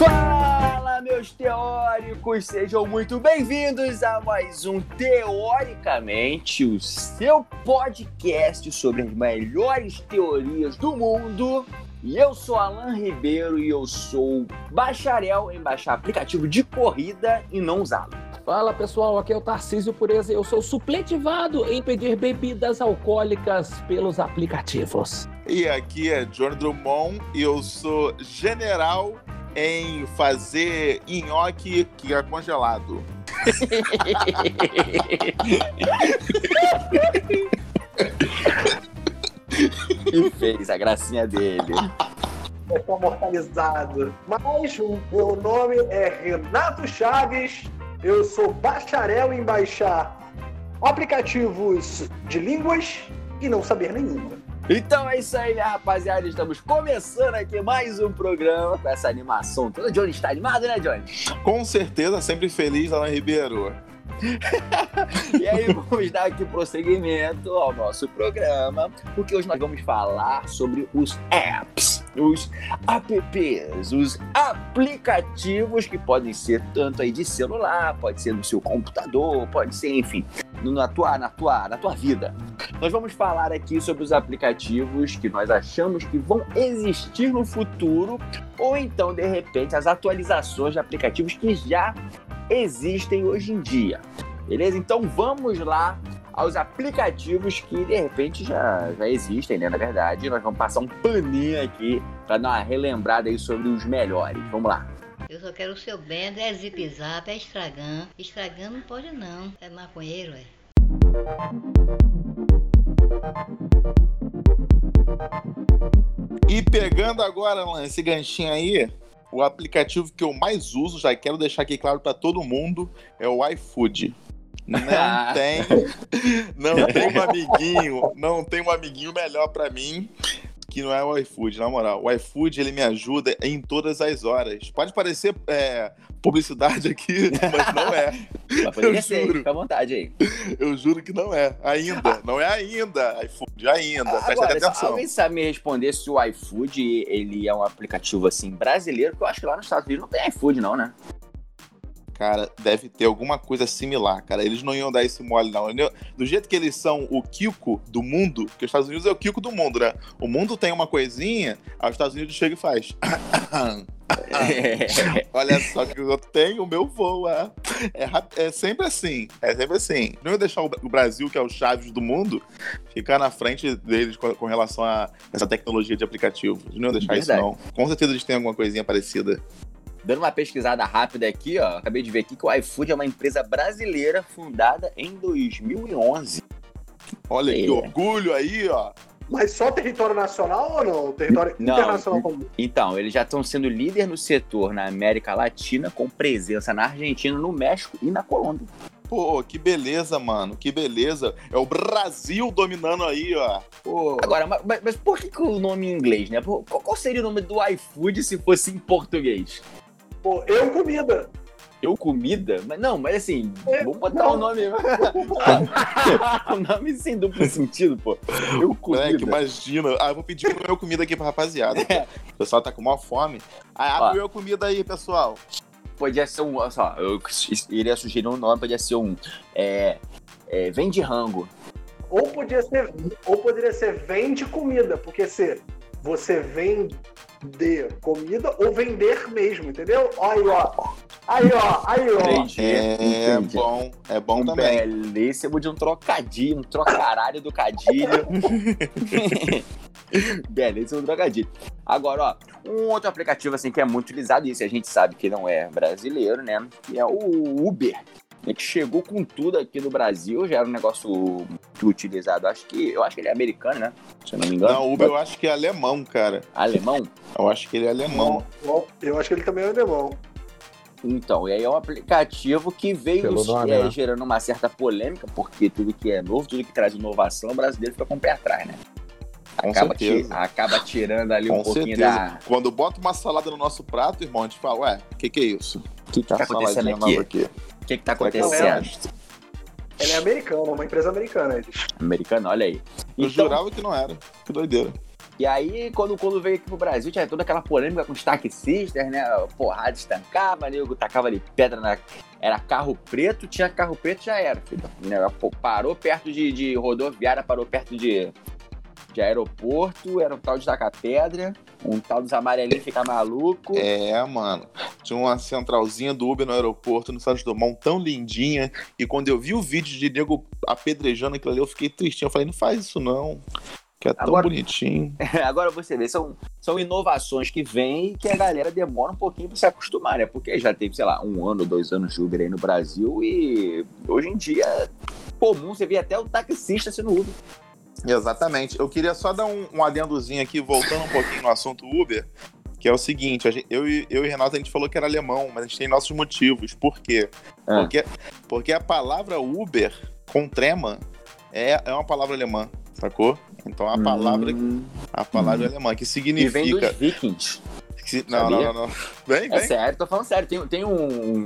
Fala, meus teóricos! Sejam muito bem-vindos a mais um Teoricamente, o seu podcast sobre as melhores teorias do mundo. E eu sou Alan Ribeiro e eu sou bacharel em baixar aplicativo de corrida e não usá-lo. Fala pessoal, aqui é o Tarcísio Pureza. Eu sou supletivado em pedir bebidas alcoólicas pelos aplicativos. E aqui é Johnny Drummond e eu sou general em fazer nhoque que é congelado. E fez a gracinha dele. Estou mortalizado. Mas o meu nome é Renato Chaves. Eu sou bacharel em baixar aplicativos de línguas e não saber nenhuma. Então é isso aí, né, rapaziada? Estamos começando aqui mais um programa com essa animação toda. Johnny está animado, né, Johnny? Com certeza, sempre feliz, Alan Ribeiro. e aí vamos dar aqui prosseguimento ao nosso programa, porque hoje nós vamos falar sobre os apps, os apps, os aplicativos que podem ser tanto aí de celular, pode ser no seu computador, pode ser, enfim, na tua, na tua, na tua vida. Nós vamos falar aqui sobre os aplicativos que nós achamos que vão existir no futuro, ou então, de repente, as atualizações de aplicativos que já existem hoje em dia. Beleza? Então vamos lá aos aplicativos que de repente já, já existem, né? Na verdade, nós vamos passar um paninho aqui para dar uma relembrada aí sobre os melhores. Vamos lá. Eu só quero o seu bendo, é zip zap, é estragão. Estragão não pode não, é maconheiro, é. E pegando agora, Alan, esse ganchinho aí, o aplicativo que eu mais uso, já quero deixar aqui claro para todo mundo, é o iFood. Não tem, não tem um amiguinho, não tem um amiguinho melhor para mim que não é o iFood, na moral. O iFood, ele me ajuda em todas as horas. Pode parecer é, publicidade aqui, mas não é. Mas ser, juro. fica à vontade aí. Eu juro que não é. Ainda. Não é ainda, iFood, ainda. Agora, Presta atenção. Alguém sabe me responder se o iFood, ele é um aplicativo, assim, brasileiro? Porque eu acho que lá nos Estados Unidos não tem iFood, não, né? Cara, deve ter alguma coisa similar, cara. Eles não iam dar esse mole, não. Do jeito que eles são o Kiko do mundo, que os Estados Unidos é o Kiko do mundo, né? O mundo tem uma coisinha, aí os Estados Unidos chega e faz. Olha só que o outro tem, o meu voa. É, é sempre assim. É sempre assim. Não ia deixar o Brasil, que é o Chaves do mundo, ficar na frente deles com, com relação a essa tecnologia de aplicativo. Não ia deixar Verdade. isso, não. Com certeza eles têm alguma coisinha parecida. Dando uma pesquisada rápida aqui, ó, acabei de ver aqui que o iFood é uma empresa brasileira fundada em 2011. Olha é. que orgulho aí, ó. Mas só território nacional ou não? Território não, internacional? Então, eles já estão sendo líder no setor na América Latina, com presença na Argentina, no México e na Colômbia. Pô, que beleza, mano. Que beleza. É o Brasil dominando aí, ó. Pô. Agora, mas, mas por que, que o nome em inglês, né? Qual seria o nome do iFood se fosse em português? Pô, eu comida. Eu comida? Mas não, mas assim, é, vamos botar o um nome. o nome sem duplo sentido, pô. Eu comida. É, que imagina. Ah, eu vou pedir meu comida aqui pra rapaziada. É. O pessoal tá com maior fome. Ah, abre meu comida aí, pessoal. Podia ser um. Só, eu iria sugerir um nome, podia ser um. É, é, vende rango. Ou podia ser. Ou poderia ser vende comida, porque se você vende de comida ou vender mesmo, entendeu? Aí, ó. Aí, ó. Aí, ó. Entendi. É, é bom. É bom também. Belíssimo de um trocadilho, um trocaralho do cadilho. Belíssimo trocadilho. Agora, ó, um outro aplicativo assim que é muito utilizado, e isso a gente sabe que não é brasileiro, né? Que é o Uber né, que chegou com tudo aqui no Brasil, já era um negócio muito utilizado. Acho que, eu acho que ele é americano, né? Se eu não me engano. Não, Uber eu acho que é alemão, cara. Alemão? Eu acho que ele é alemão. Eu acho que ele também é alemão. Então, e aí é um aplicativo que veio nome, é, né? gerando uma certa polêmica, porque tudo que é novo, tudo que traz inovação, o brasileiro fica com o pé atrás, né? Acaba, ti, acaba tirando ali com um pouquinho certeza. da. Quando bota uma salada no nosso prato, irmão, a gente fala, ué, o que, que é isso? O que, que tá acontecendo aqui? aqui? O que, que tá acontecendo? Ela é americana, uma empresa americana. Americana, olha aí. Eu então... jurava que não era. Que doideira. E aí, quando, quando veio aqui pro Brasil, tinha toda aquela polêmica com os taxistas, né? Porrada estancava, nego tacava ali pedra na. Era carro preto, tinha carro preto, já era, filho. Né? Pô, Parou perto de, de rodoviária, parou perto de, de aeroporto, era um tal de tacar pedra, um tal dos amarelinhos ficar maluco. É, mano. Tinha uma centralzinha do Uber no aeroporto, no Santos Dumont, tão lindinha. E quando eu vi o vídeo de nego apedrejando aquilo ali, eu fiquei tristinho. Eu falei, não faz isso não. Que é tão Agora- bonitinho. Agora você vê, são, são inovações que vêm e que a galera demora um pouquinho pra se acostumar, né? Porque já teve, sei lá, um ano, dois anos de Uber aí no Brasil e hoje em dia é comum você ver até o taxista sendo Uber. Exatamente. Eu queria só dar um, um adendozinho aqui, voltando um pouquinho no assunto Uber, que é o seguinte, gente- eu, e- eu e Renato, a gente falou que era alemão, mas a gente tem nossos motivos. Por quê? Ah. Porque, porque a palavra Uber, com trema, é, é uma palavra alemã, sacou? Então a palavra, Hum, a palavra é alemã, que e vem significa... dos vikings. que- não, não, não, não. Vem, É vem. sério, tô falando sério. Tem, tem um,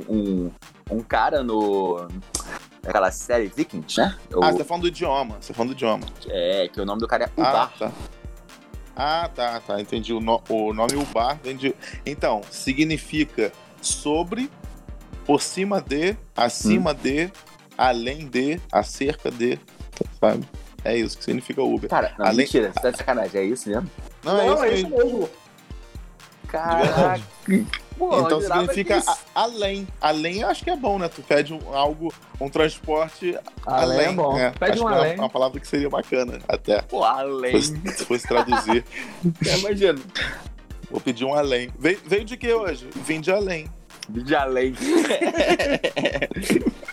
um, um cara no... Aquela série Vikings, né? O- Ah, você tá falando do idioma, você tá falando do idioma. É, que o nome do cara é Ah, Ubar. tá. Ah, tá, tá. Entendi. O, no- o nome Ubar vem de. Então, significa sobre, por cima de, acima Hum. de, além de, acerca de. Sabe? É isso que significa Uber. Cara, não, Além- mentira, você tá de sacanagem, é isso mesmo? Não, é Não, isso é isso mesmo. Caraca. Pô, Então significa a- além. Além eu acho que é bom, né? Tu pede um- algo, um transporte Além além. é bom. É, Pede acho um que é além. uma palavra que seria bacana, até. Pô, além. Se fosse, se fosse traduzir. Imagina. Vou pedir um além. Veio, veio de que hoje? Vim de além. De além.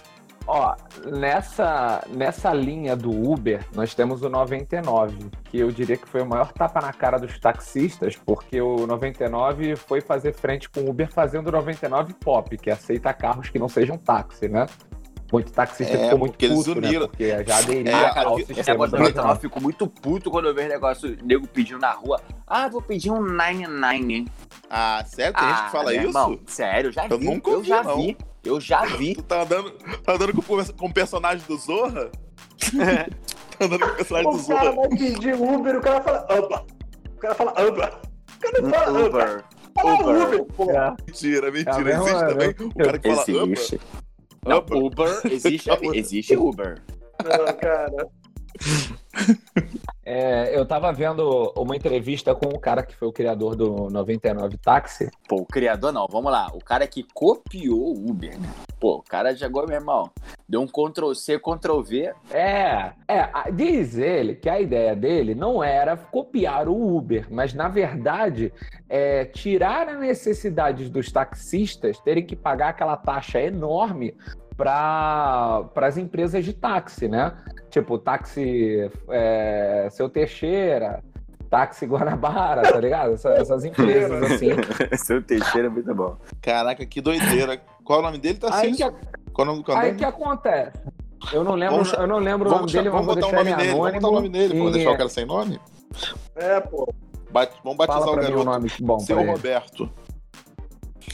Ó, nessa, nessa linha do Uber, nós temos o 99, que eu diria que foi o maior tapa na cara dos taxistas, porque o 99 foi fazer frente com o Uber fazendo o 99 Pop, que aceita carros que não sejam táxi, né? Muito taxista É, ficou muito porque eles puto, uniram. né? Porque já aderia É, cara, ao esse sistema negócio do do 99 eu 99. fico muito puto quando eu vejo negócio nego pedindo na rua. Ah, vou pedir um 99. Ah, sério? Tem gente que fala meu isso? irmão, sério, já Eu vi. nunca eu já não. vi. Eu já vi. Tu tá andando, tá andando com, com o personagem do Zorra? tá andando com o personagem do O cara Zorra? vai pedir Uber, o cara fala Uber. O cara fala Uber. O cara não fala Uber. Uber. Fala Uber. Uber, pô. É. Mentira, mentira. É Existe é também mesma- o cara que fala Uber. Existe. Não, Uber. Uber, existe, existe Uber. Não, cara. É, eu tava vendo uma entrevista com o cara que foi o criador do 99 Táxi. Pô, o criador não, vamos lá. O cara que copiou o Uber, né? Pô, o cara chegou, meu irmão, deu um Ctrl C, Ctrl V. É, é, diz ele que a ideia dele não era copiar o Uber, mas na verdade é tirar a necessidade dos taxistas terem que pagar aquela taxa enorme para as empresas de táxi, né? Tipo, táxi é, Seu Teixeira, táxi Guanabara, tá ligado? Essa- essas empresas assim. Seu Teixeira é muito bom. Caraca, que doideira. Qual é o nome dele, Aí Tarcísio? que, Qual é o nome do canal? aí que acontece? Eu não lembro, Vamos eu não lembro o nome Vamos, dele, vamos vou botar o nome ele dele. Vamos botar o nome dele. Vamos deixar o cara sem nome? É, pô. Bat- vamos batizar Fala o pra mim o garoto. nome bom Seu. Roberto.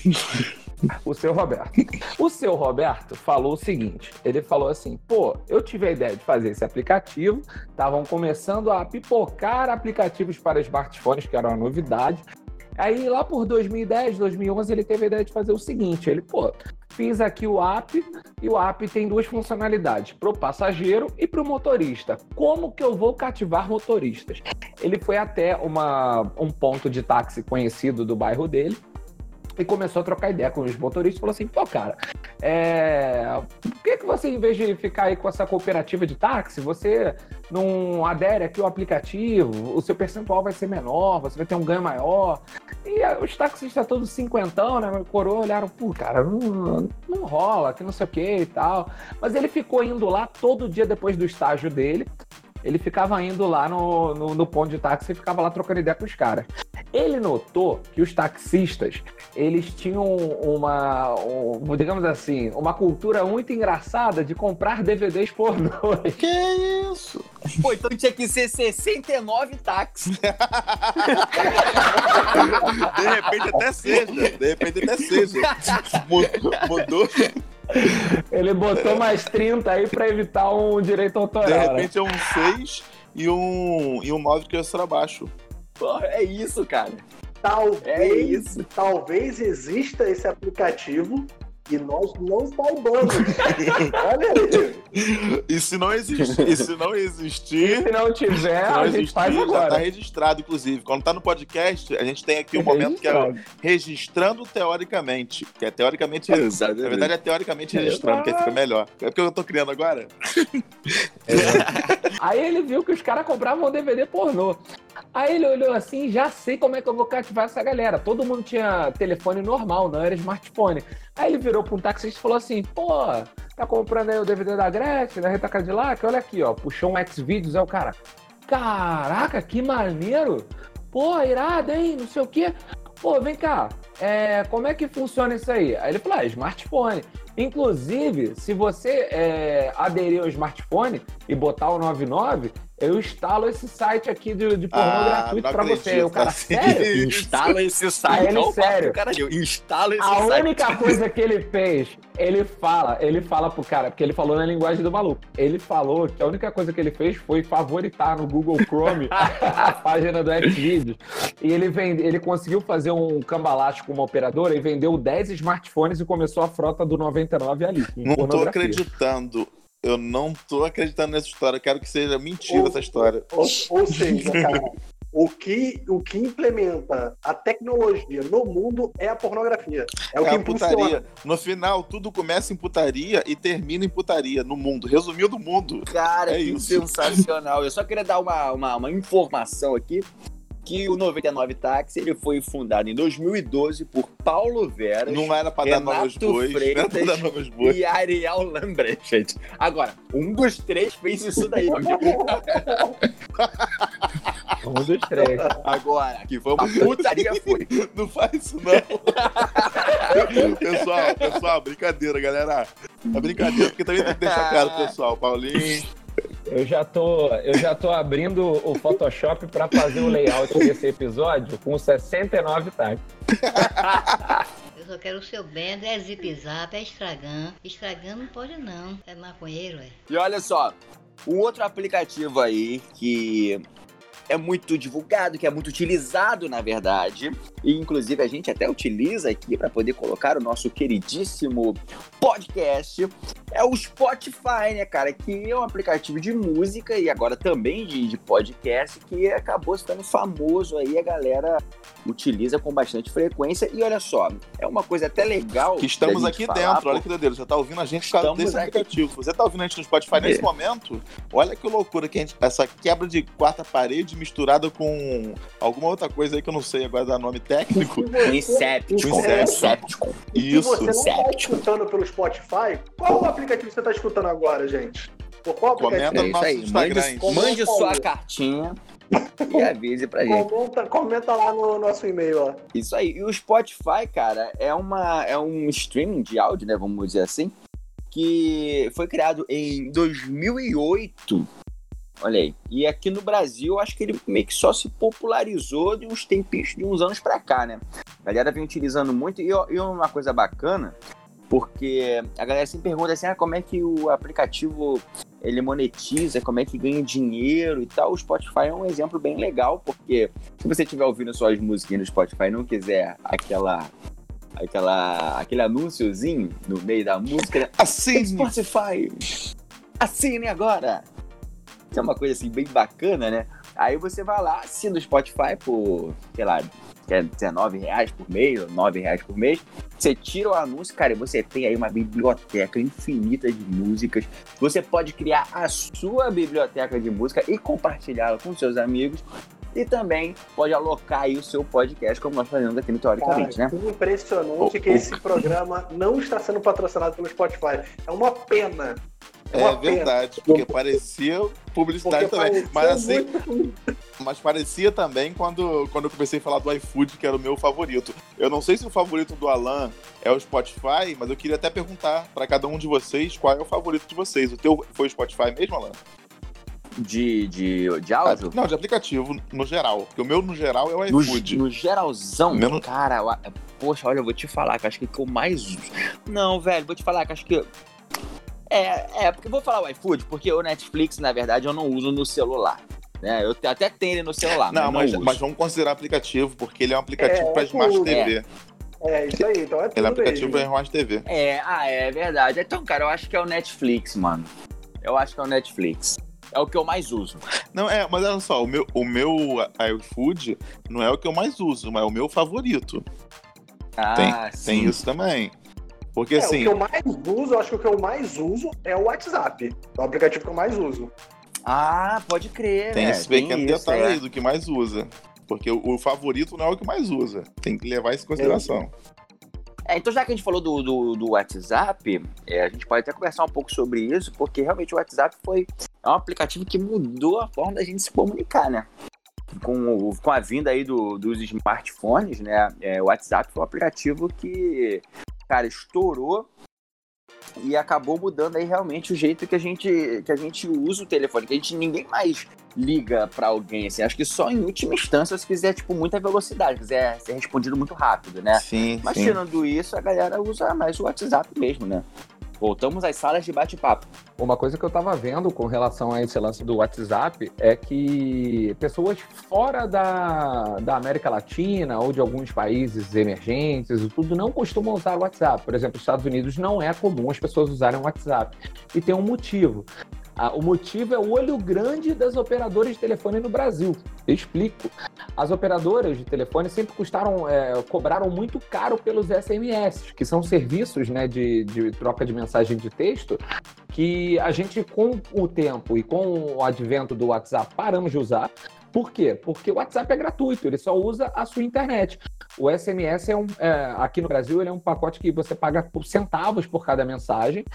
O seu Roberto. O seu Roberto falou o seguinte: ele falou assim, pô, eu tive a ideia de fazer esse aplicativo, estavam começando a pipocar aplicativos para smartphones, que era uma novidade. Aí lá por 2010, 2011, ele teve a ideia de fazer o seguinte: ele, pô, fiz aqui o app e o app tem duas funcionalidades, para o passageiro e para o motorista. Como que eu vou cativar motoristas? Ele foi até uma, um ponto de táxi conhecido do bairro dele e começou a trocar ideia com os motoristas. Falou assim: pô, cara, é... por que, que você, em vez de ficar aí com essa cooperativa de táxi, você não adere aqui ao aplicativo? O seu percentual vai ser menor, você vai ter um ganho maior. E aí, os taxistas todos cinquentão, né? Coroa olharam, pô, cara, não, não rola, que não sei o que e tal. Mas ele ficou indo lá todo dia depois do estágio dele. Ele ficava indo lá no, no, no ponto de táxi e ficava lá trocando ideia com os caras. Ele notou que os taxistas, eles tinham uma, um, digamos assim, uma cultura muito engraçada de comprar DVDs pornôs. Que isso? Pô, então tinha que ser 69 táxis. De repente até seja. De repente até seja. Mudou. Ele botou mais 30 aí pra evitar um direito autoral. De né? repente é um 6 e um, e um 9 que é baixo. Porra, é isso, cara. Talvez, É isso. talvez exista esse aplicativo e nós não saibamos. Olha aí. E se não existir, e se não E existir, se não tiver, se não É, a gente existir, faz já tá agora. registrado, inclusive. Quando tá no podcast, a gente tem aqui um momento que é Registrado. registrando teoricamente. Que é teoricamente. Na Exatamente. verdade, é teoricamente registrando, que aí fica melhor. É porque eu tô criando agora. Aí ele viu que os caras compravam DVD pornô. Aí ele olhou assim, já sei como é que eu vou cativar essa galera. Todo mundo tinha telefone normal, não era smartphone. Aí ele virou pra um taxista e falou assim, pô, tá comprando aí o DVD da Gretchen, da Rita Cadillac? Olha aqui, ó, puxou um X-Videos, aí o cara, caraca, que maneiro! Pô, irado, hein, não sei o quê. Pô, vem cá, é, como é que funciona isso aí? Aí ele falou, ah, smartphone. Inclusive, se você é, aderir ao smartphone e botar o 99, eu instalo esse site aqui de, de pornô Ah, gratuito pra você. acredito, O cara, assim. sério? Instala esse site. ele, Olha o papo sério. cara deu. Instala esse A site. única coisa que ele fez, ele fala, ele fala pro cara, porque ele falou na linguagem do maluco. Ele falou que a única coisa que ele fez foi favoritar no Google Chrome a página do Xvideos. E ele vende, ele conseguiu fazer um cambalacho com uma operadora e vendeu 10 smartphones e começou a frota do 99 ali. Não tô acreditando. Eu não tô acreditando nessa história. Eu quero que seja mentira Ou- essa história. Ou, ou seja, cara, o que, o que implementa a tecnologia no mundo é a pornografia. É o É que a putaria. No final, tudo começa em putaria e termina em putaria no mundo. Resumindo o mundo. Cara, É que isso. sensacional. Eu só queria dar uma, uma, uma informação aqui. Que o 99 Táxi ele foi fundado em 2012 por Paulo Veras Não era pra dar nome aos bois. Não era Freitas dar nome aos bois. e Ariel Lambrecht. Agora, um dos três fez isso daí. Um dos três. Agora, que foi uma putaria foi. Não faz isso, não. pessoal, pessoal, brincadeira, galera. É brincadeira, porque também tem que deixar claro, pessoal. Paulinho. Eu já tô, eu já tô abrindo o Photoshop para fazer o layout desse episódio com 69 tags. Eu só quero o seu bem, é zip zap, é estragão. Estragão não pode não, é maconheiro, é. E olha só, um outro aplicativo aí que é muito divulgado, que é muito utilizado, na verdade, e inclusive a gente até utiliza aqui para poder colocar o nosso queridíssimo podcast, é o Spotify, né, cara? Que é um aplicativo de música e agora também de, de podcast que acabou ficando famoso aí, a galera utiliza com bastante frequência. E olha só, é uma coisa até legal. Que estamos aqui falar, dentro, olha que doideira. Você tá ouvindo a gente por causa desse aqui. aplicativo. Você tá ouvindo a gente no Spotify nesse É. momento? Olha que loucura que a gente. Essa quebra de quarta parede misturada com alguma outra coisa aí que eu não sei agora dar nome técnico. Um Incepticon. E se Isso. você não está Séptico. escutando pelo Spotify, qual o aplicativo você está escutando agora, gente? Por qual aplicativo? Comenta É no isso nosso aí. Instagram. Mande, mande sua cartinha e avise pra gente. Comenta, comenta lá no nosso e-mail, ó. Isso aí. E o Spotify, cara, é, uma, é um streaming de áudio, né? Vamos dizer assim. Que foi criado em 2008. Olha aí. E aqui no Brasil, acho que ele meio que só se popularizou de uns tempos, de uns anos pra cá, né? A galera vem utilizando muito. E, e uma coisa bacana, porque a galera sempre pergunta assim: ah, como é que o aplicativo ele monetiza, como é que ganha dinheiro e tal. O Spotify é um exemplo bem legal, porque se você estiver ouvindo suas músicas no Spotify e não quiser aquela. Aquela, aquele anúnciozinho no meio da música? Assim, Spotify, assine agora. Isso é uma coisa assim bem bacana, né? Aí você vai lá, assina o Spotify por, sei lá, quer 19 reais por mês, ou 9 reais por mês. Você tira o anúncio, cara, e você tem aí uma biblioteca infinita de músicas. Você pode criar a sua biblioteca de música e compartilhá-la com seus amigos. E também pode alocar aí o seu podcast, como nós fazemos aqui no Teoricamente, Cara, né? que impressionante O- que esse programa não está sendo patrocinado pelo Spotify. É uma pena. É, verdade, porque parecia publicidade Porque também. pareceu Mas assim, muito- mas parecia também quando, quando eu comecei a falar do iFood, que era o meu favorito. Eu não sei se o favorito do Alan é o Spotify, mas eu queria até perguntar pra cada um de vocês qual é o favorito de vocês. O teu foi o Spotify mesmo, Alan? De, de, de áudio. Não, de aplicativo, no geral. Porque o meu, no geral, é o No, iFood. no geralzão, Menos- cara, eu- poxa, olha, eu vou te falar que eu acho que o que eu mais uso. Não, velho, vou te falar que eu acho que. É, é, porque eu vou falar o iFood, porque o Netflix, na verdade, eu não uso no celular. né? Eu até tenho ele no celular, Não, mas, uso. mas vamos considerar aplicativo, porque ele é um aplicativo É, para Smart tudo. TV. É, isso aí, então é tudo Ele é um aplicativo para. Smart TV. É, ah, é verdade. Então, cara, eu acho que é o Netflix, mano. Eu acho que é o Netflix. É o que eu mais uso. Não, é, mas olha só, o meu, o meu iFood não é o que eu mais uso, mas é o meu favorito. Ah, Tem sim. isso também. Porque É, assim, O que eu mais uso, eu acho que o que eu mais uso é o WhatsApp. É o aplicativo que eu mais uso. Ah, pode crer, tem né? esse pequeno isso, detalhe é. aí do que mais usa. Porque o, o favorito não é o que mais usa. Tem que levar isso em consideração. É, então já que a gente falou do, do, do WhatsApp, é, a gente pode até conversar um pouco sobre isso, porque realmente o WhatsApp foi é um aplicativo que mudou a forma da gente se comunicar, né? Com, o- com a vinda aí do- dos smartphones, né? É, o WhatsApp foi um aplicativo que, cara, estourou e acabou mudando aí realmente o jeito que a gente, que a gente usa o telefone, que a gente ninguém mais liga pra alguém, assim. Acho que só em última instância se quiser, tipo, muita velocidade, quiser ser respondido muito rápido, né? Sim, Mas sim. tirando isso, a galera usa mais o WhatsApp mesmo, né? Voltamos às salas de bate-papo. Uma coisa que eu tava vendo com relação a esse lance do WhatsApp é que pessoas fora da, da América Latina ou de alguns países emergentes e tudo não costumam usar o WhatsApp. Por exemplo, nos Estados Unidos não é comum as pessoas usarem o WhatsApp. E tem um motivo. Ah, o motivo é o olho grande das operadoras de telefone no Brasil. Eu explico. As operadoras de telefone sempre custaram, é, cobraram muito caro pelos SMS, que são serviços né, de, de troca de mensagem de texto que a gente, com o tempo e com o advento do WhatsApp, paramos de usar. Por quê? Porque o WhatsApp é gratuito, ele só usa a sua internet. O SMS é um. é, aqui no Brasil, ele é um pacote que você paga por centavos por cada mensagem.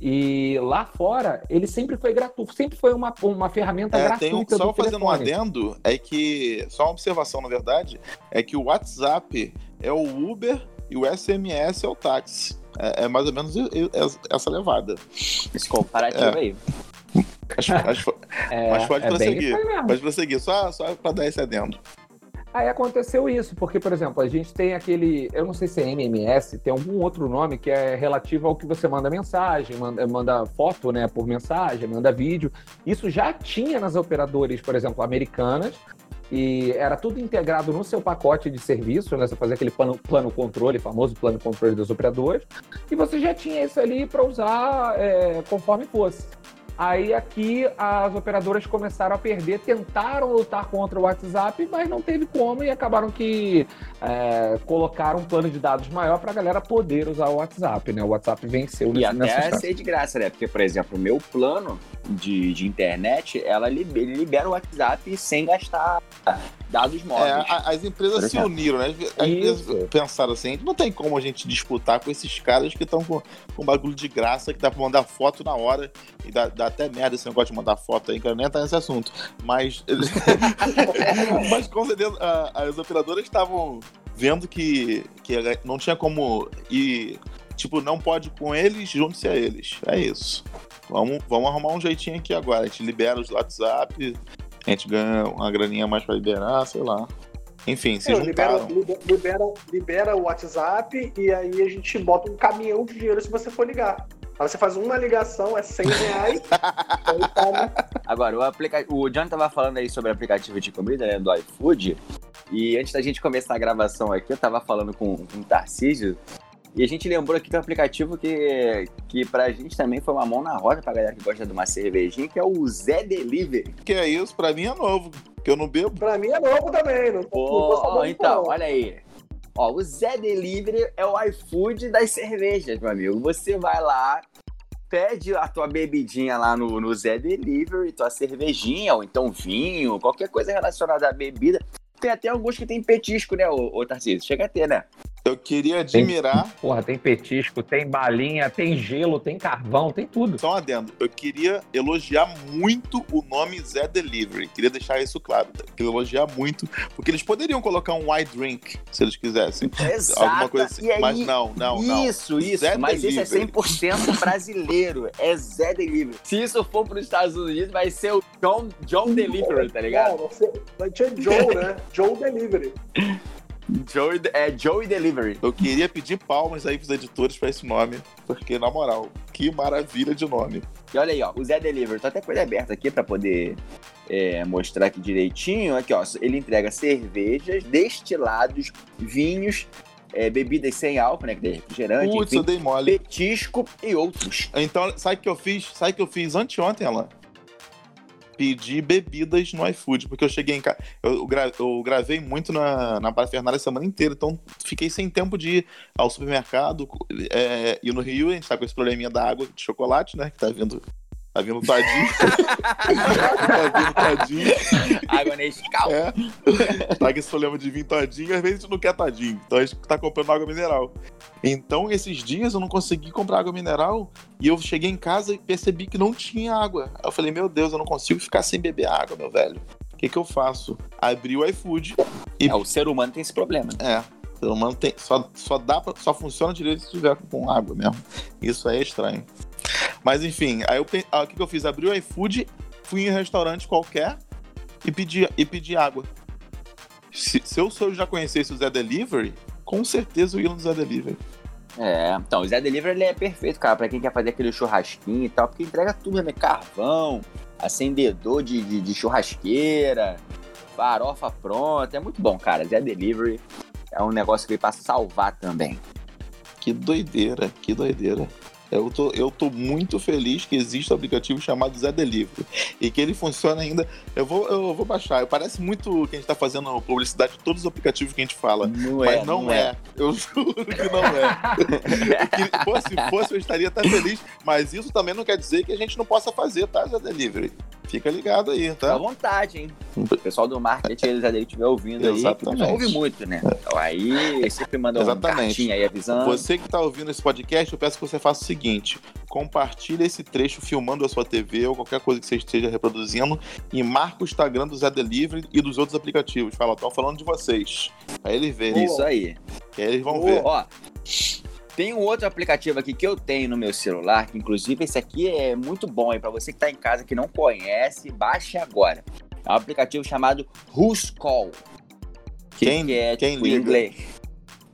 E lá fora, ele sempre foi gratuito, sempre foi uma, uma ferramenta É, tem um, gratuita. só do fazendo um adendo, é que. Só uma observação, na verdade, é que o WhatsApp é o Uber e o SMS é o táxi. É, é mais ou menos essa levada. Esse comparativo É. aí. Mas, mas, É, mas pode é prosseguir. pode prosseguir, só, só pra dar esse adendo. Aí aconteceu isso, porque, por exemplo, a gente tem aquele. Eu não sei se é MMS, tem algum outro nome que é relativo ao que você manda mensagem, manda, manda foto né, por mensagem, manda vídeo. Isso já tinha nas operadoras, por exemplo, americanas, e era tudo integrado no seu pacote de serviço, né? Você fazia aquele plano, plano controle, famoso plano controle das operadoras, e você já tinha isso ali para usar é, conforme fosse. Aí aqui as operadoras começaram a perder, tentaram lutar contra o WhatsApp, mas não teve como e acabaram que é, colocaram um plano de dados maior para a galera poder usar o WhatsApp, né? O WhatsApp venceu E nesse, até nessa história. ser de graça, né? Porque, por exemplo, o meu plano de, de internet, ela libe- ele libera o WhatsApp sem gastar dados É, móveis. a- as empresas se uniram, né? Vezes Isso. pensaram assim, não tem como a gente disputar com esses caras que estão com, com bagulho de graça, que dá pra mandar foto na hora, e dá, dá até merda esse negócio de mandar foto aí, que eu nem entrar nesse assunto. Mas, mas com certeza a- as operadoras estavam vendo que, que não tinha como ir, tipo, não pode com eles, junte-se a eles. É isso. Vamos, vamos arrumar um jeitinho aqui agora. A gente libera os WhatsApp, a gente ganha uma graninha mais pra liberar, sei lá. Enfim, se É, libera, juntaram. libera, libera, libera o WhatsApp e aí a gente bota um caminhão de dinheiro se você for ligar. Aí você faz uma ligação, é 100 reais. aí? Agora, o, aplica... o John tava falando aí sobre aplicativo de comida, né, do iFood. E antes da gente começar a gravação aqui, eu tava falando com, com o Tarcísio. E a gente lembrou aqui um aplicativo que, que pra gente também foi uma mão na roda pra galera que gosta de uma cervejinha, que é o Zé Delivery. Que é isso, pra mim é novo, que eu não bebo. Pra mim é novo também. Não, Pô, não tô ó, sabendo, então, não. olha aí. Ó, o Zé Delivery é o iFood das cervejas, meu amigo. Você vai lá, pede a tua bebidinha lá no, no Zé Delivery, tua cervejinha, ou então vinho, qualquer coisa relacionada à bebida. Tem até alguns que tem petisco, né, ô, ô Tarcísio? Chega a ter, né? Eu queria admirar, Porra, tem petisco, tem balinha, tem gelo, tem carvão, tem tudo. só um adendo, eu queria elogiar muito o nome Zé Delivery. Queria deixar isso claro. Queria elogiar muito, porque eles poderiam colocar um white drink, se eles quisessem. Exato. Alguma coisa assim. Aí, Mas não, não, não. Isso, isso. Zé mas é Delivery. 100% brasileiro. É Zé Delivery. Se isso for para os Estados Unidos, vai ser o John, John Delivery, tá ligado? Não, vai ser Joe, né? Joe Delivery. Joey, é Joey Delivery. Eu queria pedir palmas aí pros editores pra esse nome, porque, na moral, que maravilha de nome. E olha aí, ó, o Zé Delivery, tô até com ele aberto aqui pra poder é, mostrar aqui direitinho. Aqui, ó, ele entrega cervejas, destilados, vinhos, é, bebidas sem álcool, né? Que refrigerante, Putz, eu enfim, dei mole. petisco e outros. Então, sabe o que eu fiz? Sabe o que eu fiz anteontem, Alan? Pedi bebidas no iFood, porque eu cheguei em casa. Eu, gra- eu gravei muito na, na Parafernália a semana inteira, então fiquei sem tempo de ir ao supermercado. É, e no Rio, a gente tá com esse probleminha da água de chocolate, né? Que tá vindo. Tá vindo todinho. tá vindo todinho. Água Nescau. É. Tá com esse problema de vir todinho, às vezes a gente não quer todinho. Então a gente tá comprando água mineral. Então, esses dias eu não consegui comprar água mineral e eu cheguei em casa e percebi que não tinha água. Aí eu falei, meu Deus, eu não consigo ficar sem beber água, meu velho. O que, que eu faço? Abri o iFood. É, o ser humano tem esse problema. É. O ser humano tem, só, só, dá pra, só funciona direito se tiver com água mesmo. Isso aí é estranho. Mas enfim, aí eu, ah, o que, que eu fiz? Abri o iFood, fui em um restaurante qualquer e pedi, e pedi água. Se, se eu, se eu já conhecesse o Zé Delivery, com certeza eu ia no Zé Delivery. É, então, o Zé Delivery ele é perfeito, cara, pra quem quer fazer aquele churrasquinho e tal, porque entrega tudo, né? Carvão, acendedor de, de, de churrasqueira, farofa pronta. É muito bom, cara. Zé Delivery é um negócio que veio pra salvar também. Que doideira, que doideira. Eu tô, eu tô muito feliz que existe um aplicativo chamado Zé Delivery e que ele funciona ainda. Eu vou, eu vou baixar. Parece muito que a gente tá fazendo publicidade de todos os aplicativos que a gente fala. Não Mas não, é. Eu juro que não é. que, pô, se fosse, eu estaria até feliz. Mas isso também não quer dizer que a gente não possa fazer, tá, Zé Delivery? Fica ligado aí, Fica à tá? vontade, hein? O pessoal do marketing, eles Delivery estiver ouvindo aí, Exatamente. não ouve muito, né? Então aí sempre manda uma Exatamente. cartinha aí avisando. Você que tá ouvindo esse podcast, eu peço que você faça o seguinte: compartilhe esse trecho filmando a sua TV ou qualquer coisa que você esteja reproduzindo e marca o Instagram do Zé Delivery e dos outros aplicativos. Fala, tô falando de vocês. Aí eles verem. Isso aí. Que aí eles vão Boa. ver. Ó, tem um outro aplicativo aqui que eu tenho no meu celular, que inclusive esse aqui é muito bom para você que tá em casa que não conhece, baixe agora. É um aplicativo chamado Who's Call. Que, Quem- que é quem tipo, liga? inglês.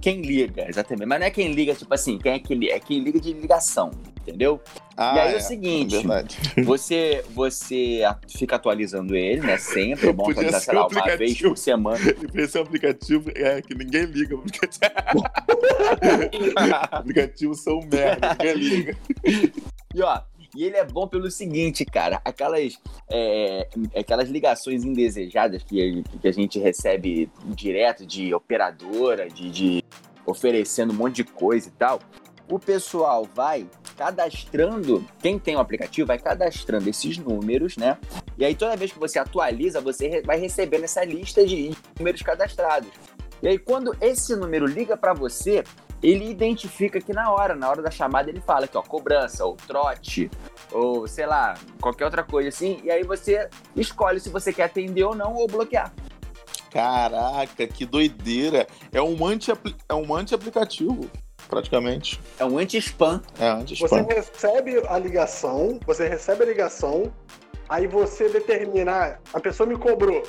Quem liga, exatamente. Mas não é quem liga, tipo assim, quem é que liga? É quem liga de ligação, entendeu? Ah, e aí é é, o seguinte, verdade. você, você fica atualizando ele, né? Sempre é bom Podia atualizar, ser sei lá, um uma vez por semana. E esse aplicativo é que ninguém liga. Aplicativos são merda, ninguém liga. E ó, e ele é bom pelo seguinte, cara, aquelas, é, aquelas ligações indesejadas que, que a gente recebe direto de operadora, de, de oferecendo um monte de coisa e tal. O pessoal vai cadastrando, quem tem o aplicativo vai cadastrando esses números, né? E aí toda vez que você atualiza, você vai recebendo essa lista de números cadastrados. E aí quando esse número liga para você, ele identifica que na hora, na hora da chamada, ele fala que ó, cobrança, ou trote, ou sei lá, qualquer outra coisa assim, e aí você escolhe se você quer atender ou não, ou bloquear. Caraca, que doideira. É um anti-apli- é um anti-aplicativo, praticamente. É um anti-spam. É Você anti-spam. recebe a ligação, você recebe a ligação, aí você determina, ah, a pessoa me cobrou,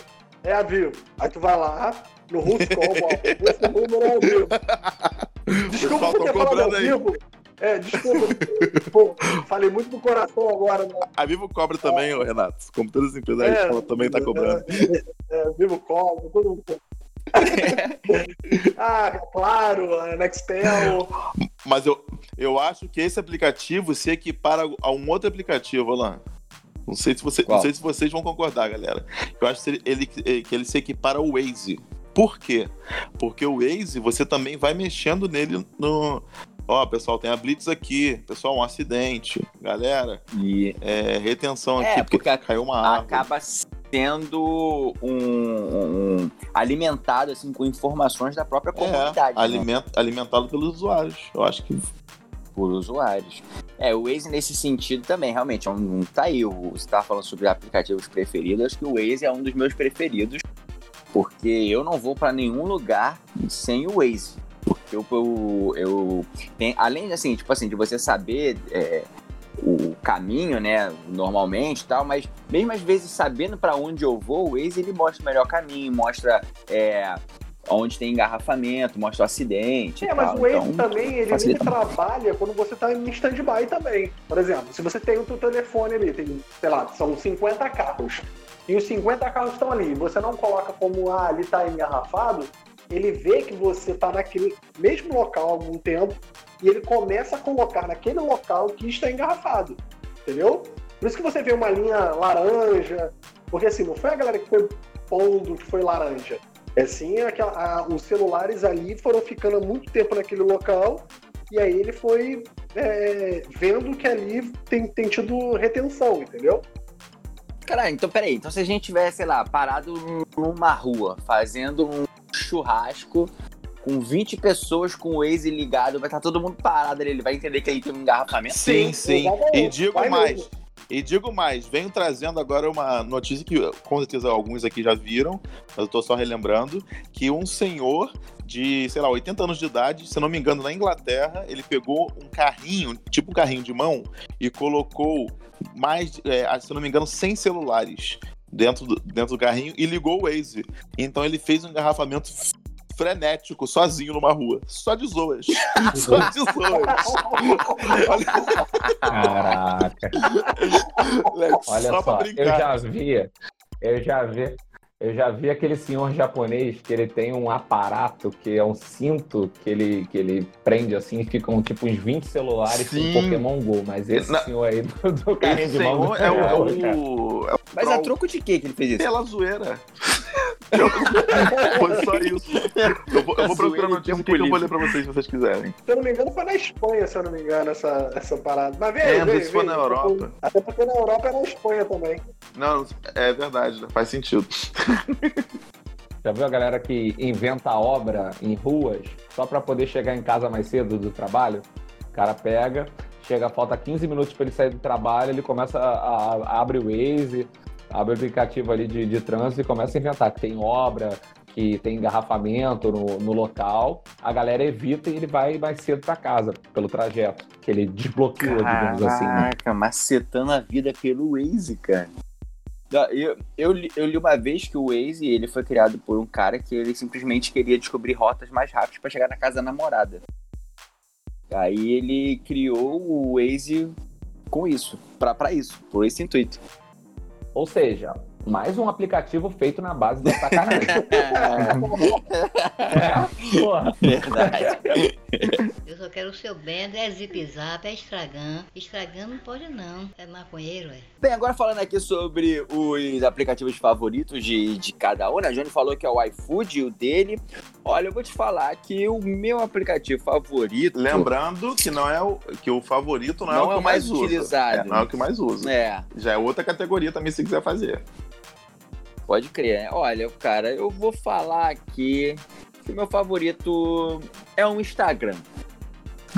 é a Vivo. Aí tu vai lá, no Ruscom, ó, esse número é a Vivo. Desculpa por ter falado ao vivo. É, desculpa. Pô, falei muito do coração agora, né? A Vivo cobra também, ô, Renato. Como todas as empresas, ela também tá cobrando. É, é, Vivo cobra, todo mundo. ah, claro, a Nextel. Mas eu, eu acho que esse aplicativo se equipara a um outro aplicativo, Alan. Não sei se, você, Qual? não sei se vocês vão concordar, galera. Eu acho que ele, ele- que ele se equipara ao Waze. Por quê? Porque o Waze, você também vai mexendo nele no. Ó, pessoal, tem a Blitz aqui. Pessoal, um acidente. Galera, E é, retenção É, aqui, porque porque caiu uma árvore. acaba sendo um, um- alimentado assim com informações da própria comunidade. É, né? aliment, alimentado pelos usuários. Eu acho que por usuários. É, o Waze nesse sentido também, realmente, é um, tá aí, você estava falando sobre aplicativos preferidos, acho que o Waze é um dos meus preferidos, porque eu não vou para nenhum lugar sem o Waze. Porque eu, eu, eu tem, além de assim, tipo assim, de você saber é, o caminho, né, normalmente e tal, mas mesmo às vezes sabendo para onde eu vou, o Waze ele mostra o melhor caminho, mostra é, onde tem engarrafamento, mostra o acidente. É, mas tal. o Waze então, também, ele, facilita trabalha quando você tá em stand-by também. Por exemplo, se você tem o teu telefone ali, tem, sei lá, são 50 carros, e os 50 carros estão ali, você não coloca como, ah, ali tá engarrafado, ele vê que você tá naquele mesmo local há algum tempo, e ele começa a colocar naquele local que está engarrafado, entendeu? Por isso que você vê uma linha laranja, porque assim, não foi a galera que foi pondo que foi laranja. É sim, os celulares ali foram ficando há muito tempo naquele local e aí ele foi é, vendo que ali tem, tem tido retenção, entendeu? Caralho, então peraí. Então se a gente tivesse, sei lá, parado numa rua, fazendo um churrasco com 20 pessoas com o Waze ligado, vai estar todo mundo parado ali, ele vai entender que aí tem um engarrafamento? Sim, sim. E digo Vai mais. mesmo. E digo mais, venho trazendo agora uma notícia que com certeza alguns aqui já viram, mas eu tô só relembrando, que um senhor de, sei lá, 80 anos de idade, se não me engano, na Inglaterra, ele pegou um carrinho, tipo um carrinho de mão, e colocou mais, de- é, se não me engano, 100 celulares dentro do, dentro do carrinho e ligou o Waze. Então ele fez um engarrafamento frenético, sozinho numa rua. Só de zoas. Só de zoas. Caraca. Olha só, só, pra eu já vi, eu já vi, eu já vi aquele senhor japonês que ele tem um aparato que é um cinto que ele, que ele prende assim e ficam tipo uns 20 celulares Sim. com Pokémon GO, mas esse Não. senhor aí do, do carrinho Esse de mão senhor é o, é o, é o Mas a troll troco de que que ele fez isso? pela zoeira. Foi só isso. Eu vou, eu vou procurar aqui tempo que eu vou ler pra vocês se vocês quiserem. Se eu não me engano, foi na Espanha, se eu não me engano, essa, essa parada. Mas vem, É, vem, na. Europa. Até porque na Europa é na Espanha também. Não, é verdade, faz sentido. Já viu a galera que inventa obra em ruas só pra poder chegar em casa mais cedo do trabalho? O cara pega, chega, falta 15 minutos pra ele sair do trabalho, ele começa a, a- a- abre o Waze, abre o aplicativo ali de, de trânsito e começa a inventar que tem obra, que tem engarrafamento no, no local. A galera evita e ele vai mais cedo pra casa pelo trajeto, que ele desbloqueou, digamos assim. né? Caraca, macetando a vida pelo Waze, cara. Eu, eu, li, eu li uma vez que o Waze ele foi criado por um cara que ele simplesmente queria descobrir rotas mais rápidas pra chegar na casa da namorada. Aí ele criou o Waze com isso, pra isso, por esse intuito. Ou seja, mais um aplicativo feito na base da sacanagem. é, porra. Verdade. Eu só quero o seu bendo, é zip zap, é estragando. Estragando não pode não. É maconheiro, é. Bem, agora falando aqui sobre os aplicativos favoritos de, de cada um, né? A Johnny falou que é o iFood e o dele. Olha, eu vou te falar que o meu aplicativo favorito. Lembrando que não é o que o favorito não, Não é o que mais usa. utilizado. É, não é o que mais usa. É, Já é outra categoria também se quiser fazer. Pode crer. né? Olha, cara, eu vou falar aqui que o meu favorito é um Instagram.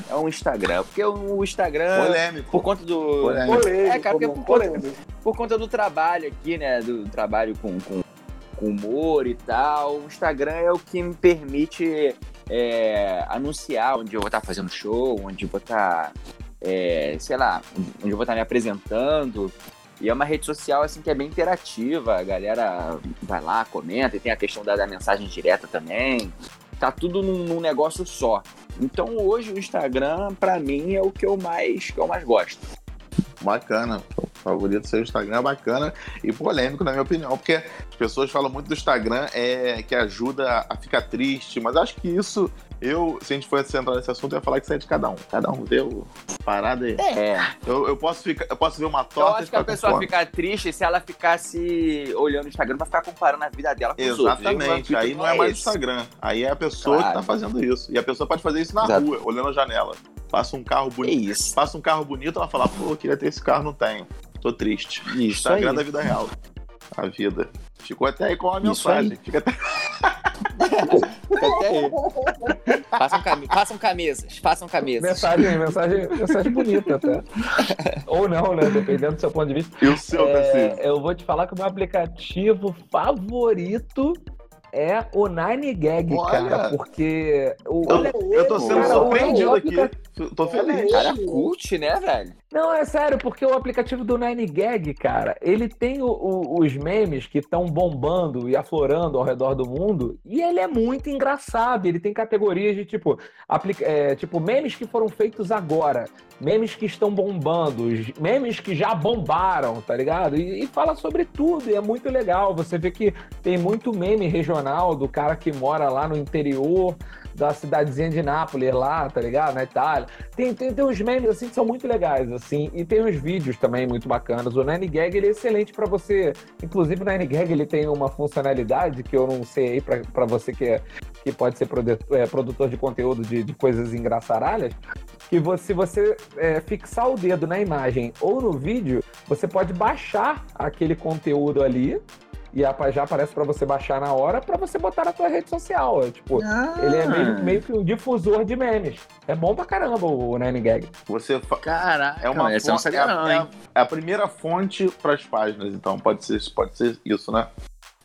É um Instagram. Porque o Instagram, Polêmico. por conta do. Polêmico. Polêmico, É, cara, porque por polêmico. por conta do trabalho aqui, né? Do trabalho com, com, com humor e tal. O Instagram é o que me permite é, anunciar onde eu vou estar fazendo show, onde eu vou estar, é, sei lá, onde eu vou estar me apresentando. E é uma rede social assim que é bem interativa. A galera vai lá, comenta, e tem a questão da, da mensagem direta também. Tá tudo num, num negócio só. Então hoje o Instagram, pra mim, é o que eu mais, que eu mais gosto. Bacana. O favorito seu Instagram é bacana e polêmico, na minha opinião, porque as pessoas falam muito do Instagram é que ajuda a ficar triste, mas acho que isso, eu, se a gente fosse entrar nesse assunto, eu ia falar que isso é de cada um. Cada um vê o parada aí. É, Eu, eu posso ficar, eu posso ver uma Eu torta e acho que a pessoa fica triste se ela ficasse olhando o Instagram pra ficar comparando a vida dela com os outros. Exatamente. Aí não é mais o esse. Instagram. Aí é a pessoa Claro. que tá fazendo isso. E a pessoa pode fazer isso na Exato. rua, olhando a janela. Passa um carro É bonito. isso. Passa um carro bonito, ela fala, pô, eu queria ter esse carro, não tenho. Tô triste. Isso aí. Instagram da vida real. A vida. Ficou até aí com a mensagem. aí. Fica até... Fica até aí. Façam, cami façam camisas. Façam camisas. Mensagem, mensagem, mensagem bonita até. Ou não, né? Dependendo do seu ponto de vista. E o seu? É, eu vou te falar que o meu aplicativo favorito é o Nine Gag, Olha. cara. Porque o, Eu, eu tô sendo Cara, surpreendido aqui. Tô feliz. Cara, curte, né, velho? Não, é sério, porque o aplicativo do Nine Gag, cara, ele tem o, o, os memes que estão bombando e aflorando ao redor do mundo, e ele é muito engraçado. Ele tem categorias de tipo, aplica, é, tipo memes que foram feitos agora, memes que estão bombando, memes que já bombaram, tá ligado? E, e fala sobre tudo, e é muito legal. Você vê que tem muito meme regional do cara que mora lá no interior da cidadezinha de Nápoles lá, tá ligado? Na Itália. Tem, tem, tem uns memes assim que são muito legais, assim, e tem uns vídeos também muito bacanas. O Nine Gag ele é excelente para você. Inclusive, o Nine Gag ele tem uma funcionalidade que eu não sei aí para você que, é, que pode ser produtor, é, produtor de conteúdo de, de coisas engraçaralhas, que você, se você é, fixar o dedo na imagem ou no vídeo, você pode baixar aquele conteúdo ali e já aparece para você baixar na hora para você botar na tua rede social. É, tipo, ah. ele é meio, meio, que um difusor de memes. É bom pra caramba o Nine Gag. Você fa... Caraca, é uma fonte, é, não, é, a, é, a primeira fonte para as páginas, então pode ser, pode ser isso, né?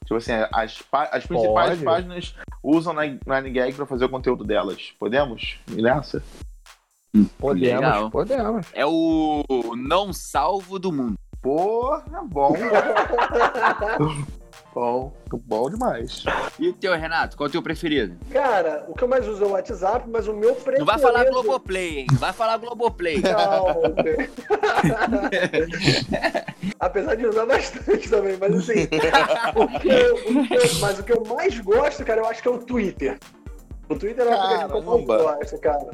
Tipo assim, as, as principais pode. páginas usam Nine Gag para fazer o conteúdo delas. Podemos ir nessa? Podemos, Legal. podemos. É o não salvo do mundo. Porra, bom. bom, bom demais. E o teu, Renato, qual é o teu preferido? Cara, o que eu mais uso é o WhatsApp, mas o meu preferido... Não vai falar Globoplay, hein? Vai falar Globoplay. Não, Apesar de usar bastante também, mas assim... o que eu, o que eu, mas o que eu mais gosto, cara, eu acho que é o Twitter. O Twitter é o aplicativo que eu mais gosto, cara.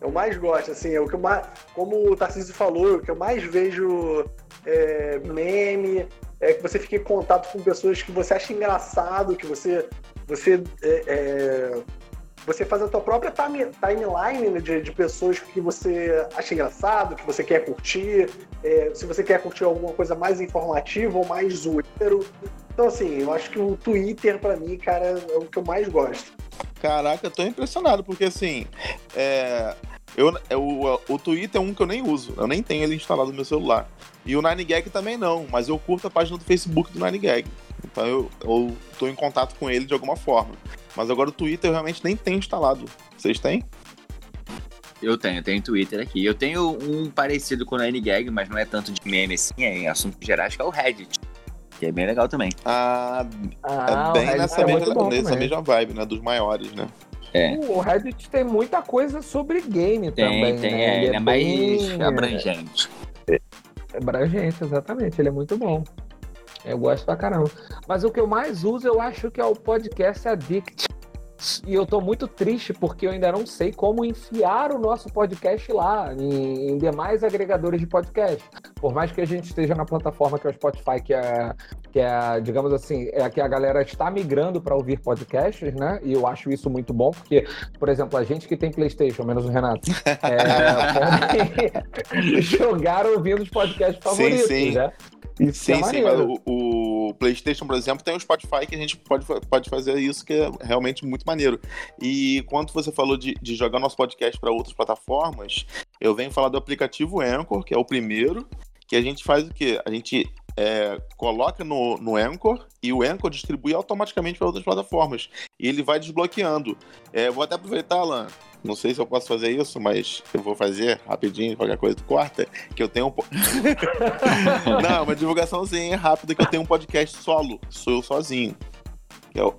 Eu mais gosto, assim, é o que eu mais... Como o Tarcísio falou, o que eu mais vejo é, meme, é que você fique em contato com pessoas que você acha engraçado, que você você é, é, você faz a tua própria time, timeline né, de, de, pessoas que você acha engraçado, que você quer curtir, é, se você quer curtir alguma coisa mais informativa ou mais zoeiro. Então, assim, eu acho que o Twitter, para mim, cara, é o que eu mais gosto. Caraca, eu tô impressionado, porque assim, é, eu, eu, o Twitter é um que eu nem uso, eu nem tenho ele instalado no meu celular. E o 9gag também não, mas eu curto a página do Facebook do 9gag. Então eu, eu tô em contato com ele de alguma forma. Mas agora o Twitter eu realmente nem tenho instalado. Vocês têm? Eu tenho, eu tenho Twitter aqui. Eu tenho um parecido com o 9gag, mas não é tanto de meme assim, é em assuntos gerais, que é o Reddit. Que é bem legal também. Ah, ah é bem nessa, é mesma, nessa mesma vibe, né? Dos maiores, né? É. O Reddit tem muita coisa sobre game tem, também. Tem, né? é, ele, é, é mais bem... abrangente. É, abrangente, exatamente. Ele é muito bom. Eu gosto pra caramba. Mas o que eu mais uso, eu acho que é o podcast Addict. E eu tô muito triste porque eu ainda não sei como enfiar o nosso podcast lá, em, em, demais agregadores de podcast. Por mais que a gente esteja na plataforma que é o Spotify, que é, que é digamos assim, é que a galera está migrando para ouvir podcasts, né? E eu acho isso muito bom, porque, por exemplo, a gente que tem PlayStation, menos o Renato, é, pode jogar ouvindo os podcasts favoritos, sim, sim. né? Isso sim, é sim, mas o, o, PlayStation, por exemplo, tem o Spotify que a gente pode, pode fazer isso, que é realmente muito maneiro. E quando você falou de, de jogar nosso podcast para outras plataformas, eu venho falar do aplicativo Anchor, que é o primeiro, que a gente faz o quê? A gente é, coloca no, no Anchor e o Anchor distribui automaticamente para outras plataformas. E ele vai desbloqueando. É, vou até aproveitar, Alan. Não sei se eu posso fazer isso, mas eu vou fazer rapidinho, qualquer coisa do quarta, que eu tenho um. Não, uma divulgaçãozinha rápida que eu tenho um podcast solo. Sou eu sozinho. É o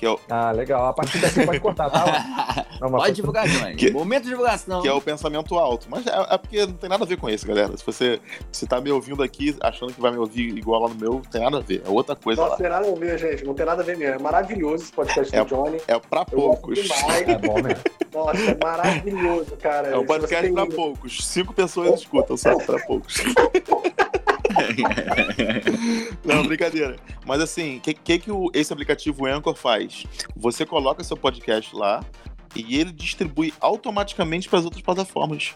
que é o... Ah, legal. A partir daqui pode cortar, tá? Não, pode divulgar, Johnny. Que... Momento de divulgação. Que é o pensamento alto. Mas é, é, porque não tem nada a ver com isso, galera. Se você, se tá me ouvindo aqui, achando que vai me ouvir igual lá no meu, não tem nada a ver. É outra coisa não, lá. Não tem nada a ver, gente. Não tem nada a ver mesmo. É maravilhoso esse podcast é, do Johnny. É pra poucos. É bom mesmo. Nossa, é maravilhoso, cara. É um podcast tem... pra poucos. Cinco pessoas escutam só pra poucos. Não, brincadeira. Mas assim, o que, que, que o, esse aplicativo Anchor faz? Você coloca seu podcast lá e ele distribui automaticamente para as outras plataformas.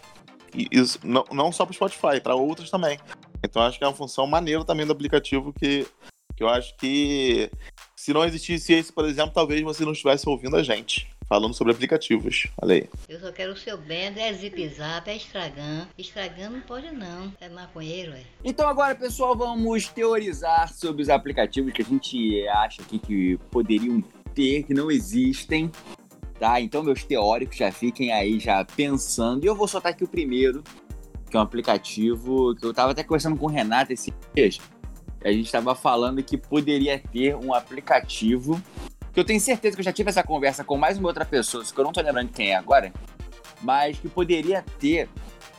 E isso, não, não só para o Spotify, para outras também. Então acho que é uma função maneira também do aplicativo que, que eu acho que se não existisse esse, por exemplo, talvez você não estivesse ouvindo a gente falando sobre aplicativos. Olha aí. Eu só quero o seu bando, é zip zap, é estragando. Estragando não pode não, é maconheiro, é. Então agora, pessoal, vamos teorizar sobre os aplicativos que a gente acha aqui que poderiam ter, que não existem. Tá? Então meus teóricos já fiquem aí já pensando. E eu vou soltar aqui o primeiro, que é um aplicativo que eu tava até conversando com o Renato esses dias. A gente tava falando que poderia ter um aplicativo. Que eu tenho certeza que eu já tive essa conversa com mais uma outra pessoa, só que eu não tô lembrando quem é agora. Mas que poderia ter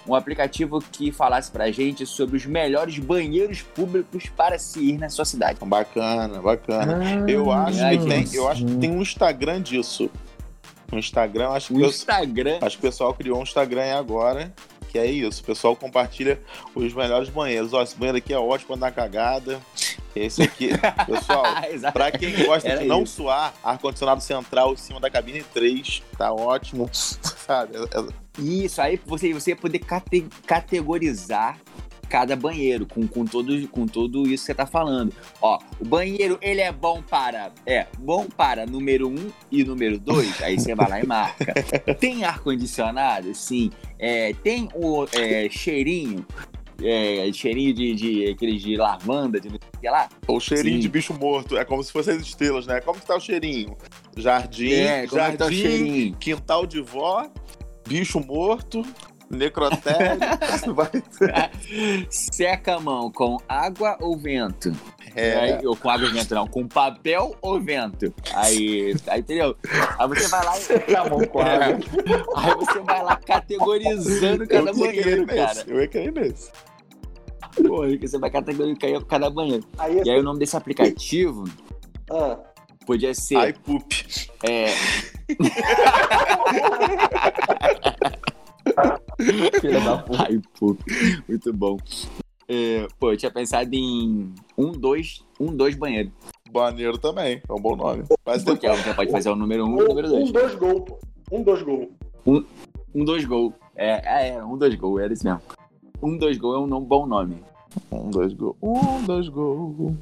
um aplicativo que falasse pra gente sobre os melhores banheiros públicos para se ir na sua cidade. Bacana, bacana. Ah, eu, acho ai, que tem, eu acho que tem um Instagram disso. Um Instagram, acho que, O eu- Instagram. acho que o pessoal criou um Instagram agora. Que é isso, o pessoal compartilha os melhores banheiros. Ó, esse banheiro aqui é ótimo pra dar cagada. Esse aqui, pessoal. Pra quem gosta Era de não isso. suar, ar-condicionado central em cima da cabine 3, tá ótimo. Sabe? É- é- Isso, aí você, você ia poder cate- categorizar cada banheiro com, com, todo, com tudo isso que você tá falando. Ó, o banheiro, ele é bom para... É, bom para número 1 um e número 2, aí você vai lá e marca. Tem ar-condicionado? Sim. É, tem o é, cheirinho, é, cheirinho de, de, aqueles de lavanda, de não sei o que lá? O cheirinho Sim. de bicho morto. É como se fossem as estrelas, né? Como que tá o cheirinho? Jardim, É, é tá jardim, cheirinho? quintal de vó, bicho morto, necrotério. Vai- Seca a mão com água ou vento? é, Aí, ou com água ou vento, não. Com papel ou vento. Aí, aí entendeu? Aí você vai lá e. Secar a mão com água. Aí você vai lá categorizando cada banheiro, nesse, cara. Eu ia querer nesse. Pô, aí você vai categorizando cada banheiro. Aí, E aí o nome desse aplicativo ah, podia ser. Ai, poop. É, Filha da puta. Ai, pô, muito bom. É, pô, eu tinha pensado em um, dois, um, dois banheiro. Banheiro também, é um bom nome. Mas Porque você pode fazer o número um e o número um, dois. um, dois gol. pô. Um, dois gol. Um, dois gol. É, é, é, um, dois gol, era isso mesmo. Um, dois gol é um bom nome. um, dois gol. Um, dois gol.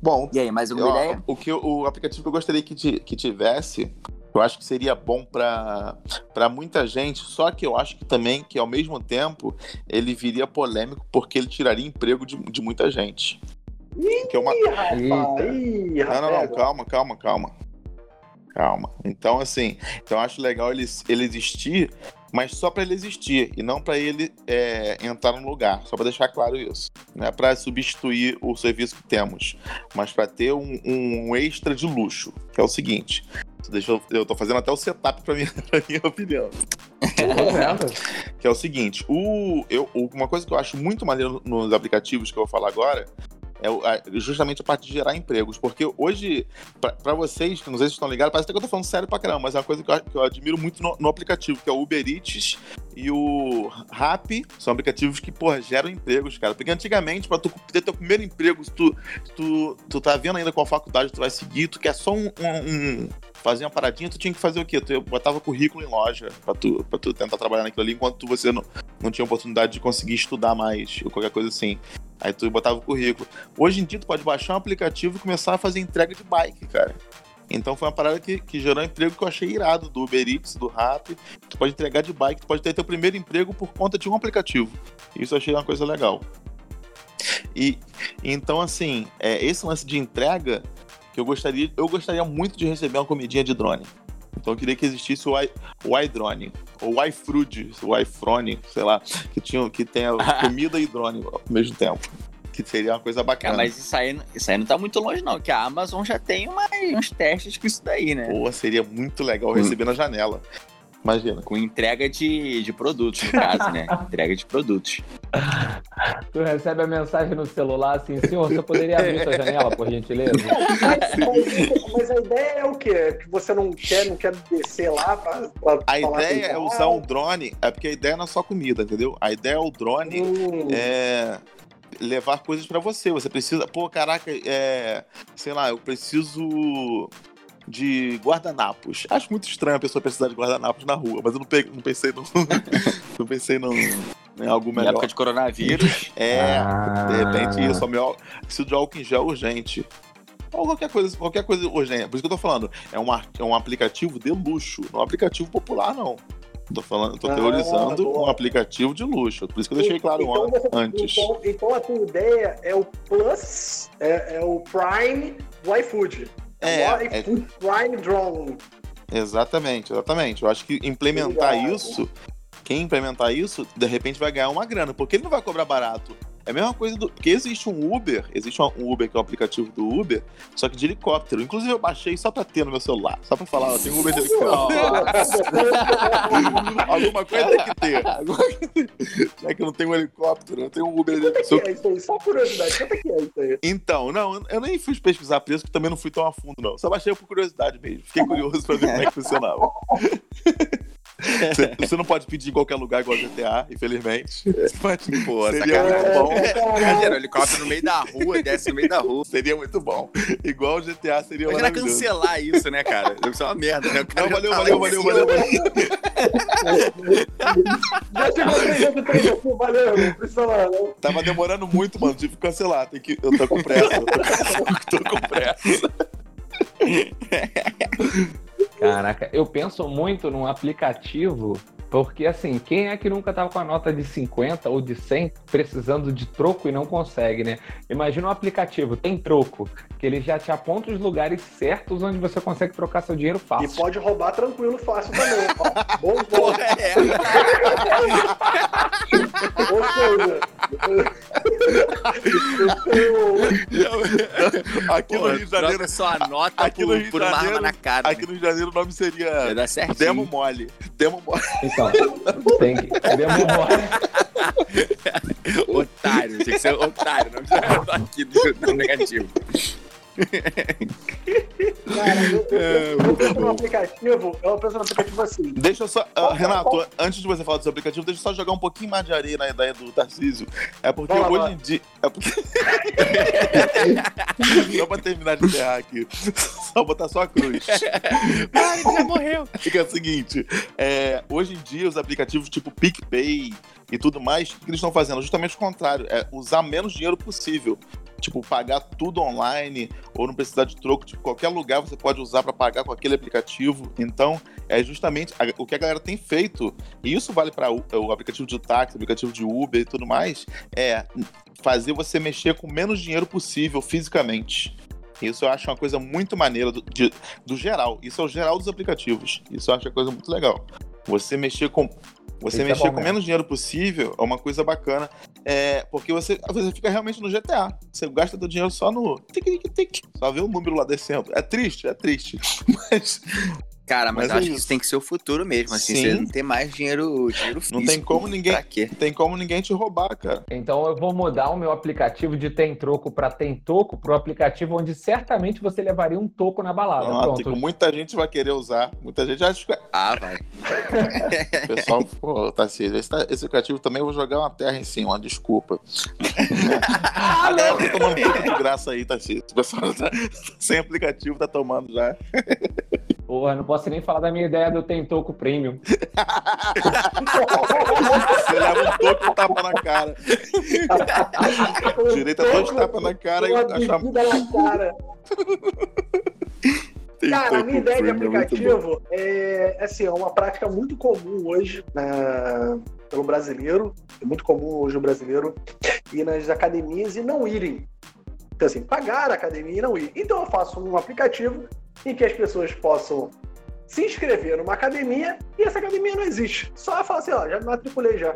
Bom, E aí, mais alguma Ó, ideia? O, que, eu- o aplicativo que eu gostaria que, ti- que tivesse, eu acho que seria bom para muita gente, só que eu acho que também que ao mesmo tempo ele viria polêmico porque ele tiraria emprego de, de muita gente. Que é uma... Ih, rapaz. Ih, Não, não, não, calma, calma, calma. Calma. Então, assim, então eu acho legal ele, ele existir, mas só para ele existir e não para ele é, entrar no lugar. Só para deixar claro isso. Não é para substituir o serviço que temos, mas para ter um, um extra de luxo, que é o seguinte. Deixa eu, eu tô fazendo até o setup para minha, pra minha opinião. Que é o seguinte, o, eu, uma coisa que eu acho muito maneiro nos aplicativos que eu vou falar agora é justamente a parte de gerar empregos. Porque hoje, pra vocês, não sei se estão ligados, parece até que eu tô falando sério pra caramba, mas é uma coisa que eu, que eu admiro muito no, no aplicativo, que é o Uber Eats e o Rappi. São aplicativos que, porra, geram empregos, cara. Porque antigamente, pra tu ter teu primeiro emprego, se tu, tu, tu tá vendo ainda qual faculdade tu vai seguir, tu quer só um- um- um fazer uma paradinha, tu tinha que fazer o quê? Tu botava currículo em loja pra tu, pra tu tentar trabalhar naquilo ali, enquanto você não, não tinha oportunidade de conseguir estudar mais, ou qualquer coisa assim. Aí tu botava o currículo. Hoje em dia, tu pode baixar um aplicativo e começar a fazer entrega de bike, cara. Então foi uma parada que, que gerou um emprego que eu achei irado, do Uber Eats, do Rappi. Tu pode entregar de bike, tu pode ter teu primeiro emprego por conta de um aplicativo. Isso eu achei uma coisa legal. E então, assim, é, esse lance de entrega que eu gostaria, eu gostaria muito de receber uma comidinha de drone. Então eu queria que existisse o, i, o iDrone, ou o iFruit, o iPhone, sei lá, que, tinha, que tenha comida e drone ao mesmo tempo. Que seria uma coisa Cara, bacana. mas isso aí, isso aí não tá muito longe, não, que a Amazon já tem uma- uns testes com isso daí, né? Pô, seria muito legal receber na janela. Imagina. Com entrega de, de produtos, no caso, né? entrega de produtos. Tu recebe a mensagem no celular assim, senhor, você poderia abrir sua janela, por gentileza? Mas, mas- a ideia é o quê? Que você não quer, não quer descer lá pra, pra A falar ideia é usar um drone, é porque a ideia não é só comida, entendeu? A ideia é o drone Hum, é levar coisas pra você. Você precisa, pô, caraca, é, sei lá, eu preciso de guardanapos. Acho muito estranho a pessoa precisar de guardanapos na rua, mas eu não, pe- não pensei no, não pensei no, em algo Na melhor. época de coronavírus, É, Ah. de repente isso, a meu, preciso de álcool em gel urgente. Ou qualquer coisa, qualquer coisa urgente. Por isso que eu tô falando, é um, é um aplicativo de luxo, não é um aplicativo popular, não. Tô falando, tô Ah, teorizando boa. um aplicativo de luxo. Por isso que eu deixei claro então, an- você- antes. Então, então a tua ideia é o Plus, é, é o Prime do iFood. É, o iFood Prime Drone. Exatamente, exatamente. Eu acho que implementar Obrigado. isso, quem implementar isso, de repente vai ganhar uma grana, porque ele não vai cobrar barato. É a mesma coisa do. Porque existe um Uber, existe um Uber que é o aplicativo do Uber, só que de helicóptero. Inclusive eu baixei só pra ter no meu celular. Só pra falar, ó, tem um Uber de helicóptero. Alguma coisa tem que ter. Já que não tem um helicóptero, não tem um Uber de Quanto é que helicóptero. é isso aí? Só curiosidade, quanto é que é isso aí? Então, não, eu- eu nem fui pesquisar preço, que também não fui tão a fundo, não. Só baixei por curiosidade mesmo. Fiquei curioso pra ver como é que funcionava. Você, você não pode pedir em qualquer lugar igual GTA, infelizmente. Mas Pô, seria sacanagem. muito bom. Imagina, o helicóptero no meio da rua, desce no meio da rua. Seria muito bom. Igual o GTA seria Imagina maravilhoso. cancelar isso, né, cara? Deve ser uma merda, né? Não, valeu, tá valeu, valeu, valeu, valeu. Já chegou três três valeu, não precisa lá, não. Tava demorando muito, mano. Tive que cancelar. Tem que... Eu tô com pressa. Eu tô, tô com pressa. Caraca, eu penso muito num aplicativo, porque assim, quem é que nunca tava com a nota de 50 ou de 100 precisando de troco e não consegue, né? Imagina um aplicativo, tem troco, que ele já te aponta os lugares certos onde você consegue trocar seu dinheiro E fácil. pode roubar tranquilo, fácil também. Ó, bom. Porra, é. Ou seja, Aqui no Porra, Rio de Janeiro, sua nota aqui no por, Rio por uma Janeiro- arma na cara. aqui no Rio de Janeiro o nome seria Vai dar certinho. Demo Mole. Demo Mole. Então, tem que. Demora. Otário, tinha que ser otário, não precisa aqui no negativo. Cara, eu, eu, eu, eu penso no aplicativo, eu penso no aplicativo assim. Deixa eu só. ah, Renato, antes de você falar desse aplicativo, deixa eu só jogar um pouquinho mais de areia na ideia do Tarcísio. É porque hoje em dia. É porque... só pra terminar de enterrar aqui. Só botar só a cruz. Ai, já morreu. Fica é o seguinte: é, hoje em dia, os aplicativos tipo PicPay e tudo mais, o que eles estão fazendo? Justamente o contrário, é usar menos dinheiro possível. Tipo, pagar tudo online ou não precisar de troco. Tipo, qualquer lugar você pode usar para pagar com aquele aplicativo. Então, é justamente a- o que a galera tem feito. E isso vale para o aplicativo de táxi, aplicativo de Uber e tudo mais. É fazer você mexer com menos dinheiro possível fisicamente. Isso eu acho uma coisa muito maneira do, de- do geral. Isso é o geral dos aplicativos. Isso eu acho uma coisa muito legal. Você mexer com. Você é mexer bom com menos dinheiro possível é uma coisa bacana. É, porque você, você fica realmente no GTA. Você gasta teu dinheiro só no. tic, tic, tic, Só vê o número lá descendo. É triste, é triste. Mas Cara, mas, Mas eu é acho que isso. tem que ser o futuro mesmo, assim, Sim. você não ter mais dinheiro, dinheiro físico. Não tem como ninguém- Pra quê? tem como ninguém te roubar, cara. Então eu vou mudar o meu aplicativo de tem troco para tem toco para o aplicativo onde certamente você levaria um toco na balada. Pronto, que Pronto. muita gente vai querer usar. Muita gente acha que. Ah, vai. O pessoal, pô, Tarcísio, esse, tá- esse aplicativo também eu vou jogar uma terra em cima, desculpa. a galera tá tomando tudo de graça aí, Tarcísio. O pessoal tá, sem aplicativo tá tomando já. Porra, não posso nem falar da minha ideia do tem toco premium. Você leva um toco e tapa na cara. Direito a dois tapas na cara e bebida na cara. Cara, a minha ideia de bom. aplicativo é, assim, é uma prática muito comum hoje né, pelo brasileiro. É muito comum hoje o brasileiro ir nas academias e não irem. Então, assim, pagar a academia e não ir. Então eu faço um aplicativo em que as pessoas possam se inscrever numa academia e essa academia não existe. Só fala assim, ó, já me matriculei já.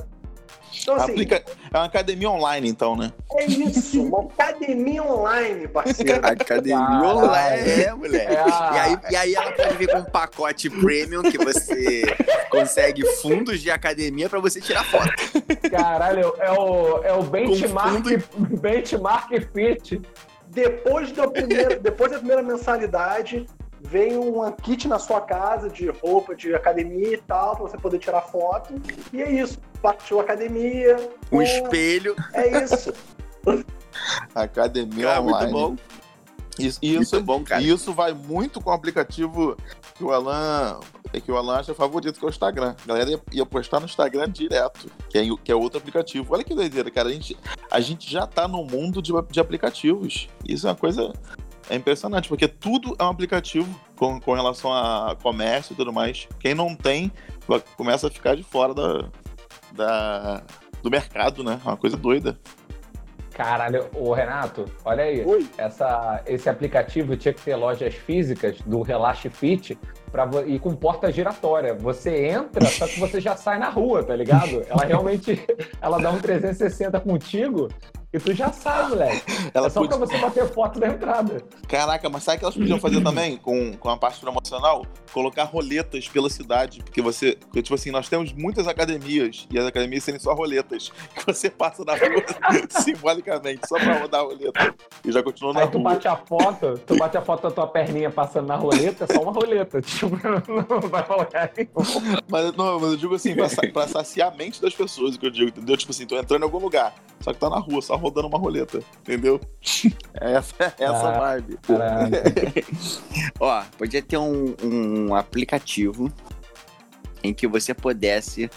Então, assim, Aplica... É uma academia online, então, né? é isso, uma academia online, parceiro. Academia Caralho. online, é, moleque. É a- E, aí, e aí ela pode vir com um pacote premium que você consegue fundos de academia pra você tirar foto. Caralho, é o, é o benchmark, fundo benchmark fit. Depois da primeira, depois da primeira mensalidade, vem um kit na sua casa de roupa de academia e tal, pra você poder tirar foto. E é isso. Partiu a academia. Um é, espelho. é isso. Academia Cara, online. muito bom. Isso, isso, Muito bom, cara. E isso vai muito com o aplicativo que o Alan, que o Alan acha favorito, que é o Instagram. A galera ia, ia postar no Instagram direto, que é, que é outro aplicativo. Olha que doideira, cara. A gente, a gente já tá no mundo de, de aplicativos. Isso é uma coisa. É impressionante, porque tudo é um aplicativo com, com relação a comércio e tudo mais. Quem não tem, começa a ficar de fora da, da- do mercado, né? É uma coisa doida. Caralho, ô Renato, olha aí. Oi. Essa, esse aplicativo tinha que ter lojas físicas do Relax Fit pra, e com porta giratória. Você entra, só que você já sai na rua, tá ligado? Ela realmente ela dá um 360 contigo e tu já sai, moleque. Ela é só podia- pra você bater foto da entrada. Caraca, mas sabe o que elas podiam fazer também com, com a parte promocional? Colocar roletas pela cidade. Porque você. porque, tipo assim, nós temos muitas academias e as academias serem só roletas. Que você passa na rua simbolicamente, só pra rodar a roleta. E já continua na Aí tu rua. bate a foto, tu bate a foto da tua perninha passando na roleta, é só uma roleta. Tipo, não vai colocar nenhum. Mas, não, mas eu digo assim, pra, pra saciar a mente das pessoas, o que eu digo, entendeu? Tipo assim, tô entrando em algum lugar, só que tá na rua, só rodando uma roleta, entendeu? Essa, essa Ah. vibe. Ó, podia ter um, um aplicativo em que você pudesse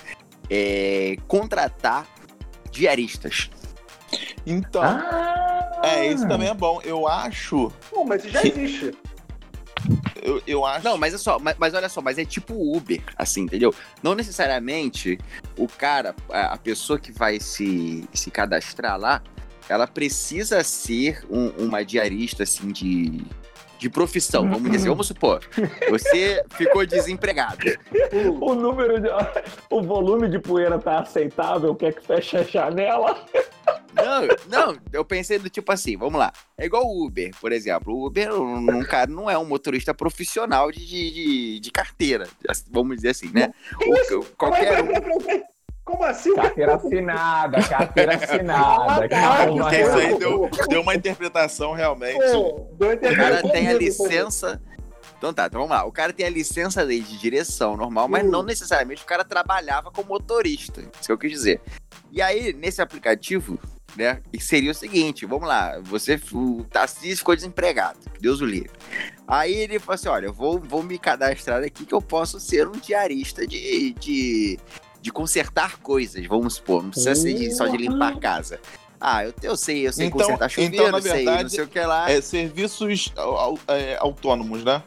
é, contratar diaristas. Então, Ah! é, esse também é bom. Eu acho, Pô, mas isso já existe. eu, eu acho... Não, mas é só, mas, mas olha só, mas é tipo Uber, assim, entendeu? Não necessariamente o cara, a, a pessoa que vai se, se cadastrar lá, ela precisa ser um- uma diarista, assim, de, de profissão, vamos dizer. Vamos supor, você ficou desempregado. O número de. O volume de poeira tá aceitável, quer que feche a janela? Não, não, eu pensei do tipo assim, vamos lá. É igual o Uber, por exemplo. O Uber, um cara não é um motorista profissional de, de, de- carteira, vamos dizer assim, né? O- qualquer um. Como assim? Carteira assinada, carteira assinada. Ah, Calma, Porque isso aí deu, deu uma interpretação realmente. Pô, O cara tem a licença. Então tá, então vamos lá. O cara tem a licença de direção normal, mas Hum. não necessariamente o cara trabalhava como motorista. Isso que eu quis dizer. E aí, nesse aplicativo, né, seria o seguinte: vamos lá, você, o Tarcísio ficou desempregado, Deus o livre. Aí ele falou assim: olha, eu vou, vou me cadastrar aqui que eu posso ser um diarista de. de de consertar coisas, vamos supor, não precisa ser de- só de limpar a casa. Ah, eu, eu sei, eu sei Então- consertar então, chuveiro, na sei, não verdade, sei o que lá. É, serviços é, autônomos, né?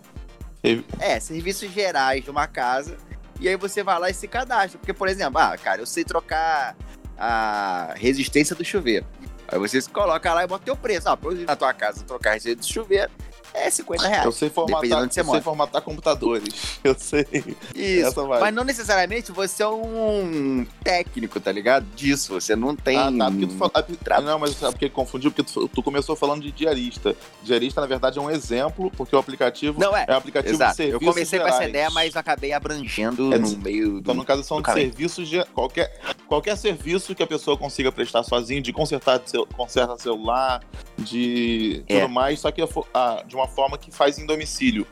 É, serviços gerais de uma casa. E aí você vai lá e se cadastra. Porque, por exemplo, ah, cara, eu sei trocar a resistência do chuveiro. Aí você se coloca lá e bota teu preço. Ah, pra eu ir na tua casa trocar a resistência do chuveiro, é 50 Eu reais. sei formatar, de eu sei formatar computadores. Eu sei. Isso. Mas não necessariamente você é um técnico, tá ligado? Disso. Você não tem. Ah, tá. Porque tu fala... ah, Não, mas sabe por que confundiu? Porque tu, tu começou falando de diarista. Diarista, na verdade, é um exemplo, porque o aplicativo Não é. é um aplicativo Exato. de serviços Eu comecei com essa gerais. ideia, mas acabei abrangendo É, no meio do. Então, no caso, são serviços de qualquer, qualquer serviço que a pessoa consiga prestar sozinho, de consertar seu, conserta celular, de É. tudo mais, só que a de uma forma que faz em domicílio.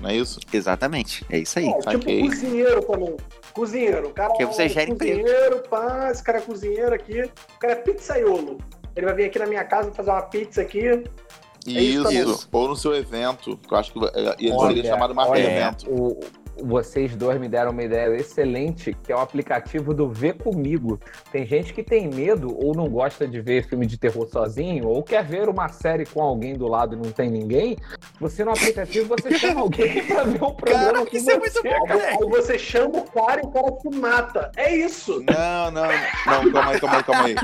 Não é isso? Exatamente. É isso aí. É, tipo saquei. cozinheiro também. Cozinheiro. O cara Que você é gera emprego. cozinheiro, pá, esse cara é cozinheiro aqui. O cara é pizzaiolo. Ele vai vir aqui na minha casa fazer uma pizza aqui. É isso isso, também. Ou no seu evento, que eu acho que é, ele Olha, seria chamado marca olha, evento. o- vocês dois me deram uma ideia excelente, que é o aplicativo do Vê Comigo. Tem gente que tem medo ou não gosta de ver filme de terror sozinho, ou quer ver uma série com alguém do lado e não tem ninguém. Você no aplicativo você chama alguém pra ver um programa Caraca, com isso é muito você. bom, Aí você chama o cara e o cara te mata. É isso. Não, não, não, calma aí, calma aí, calma aí.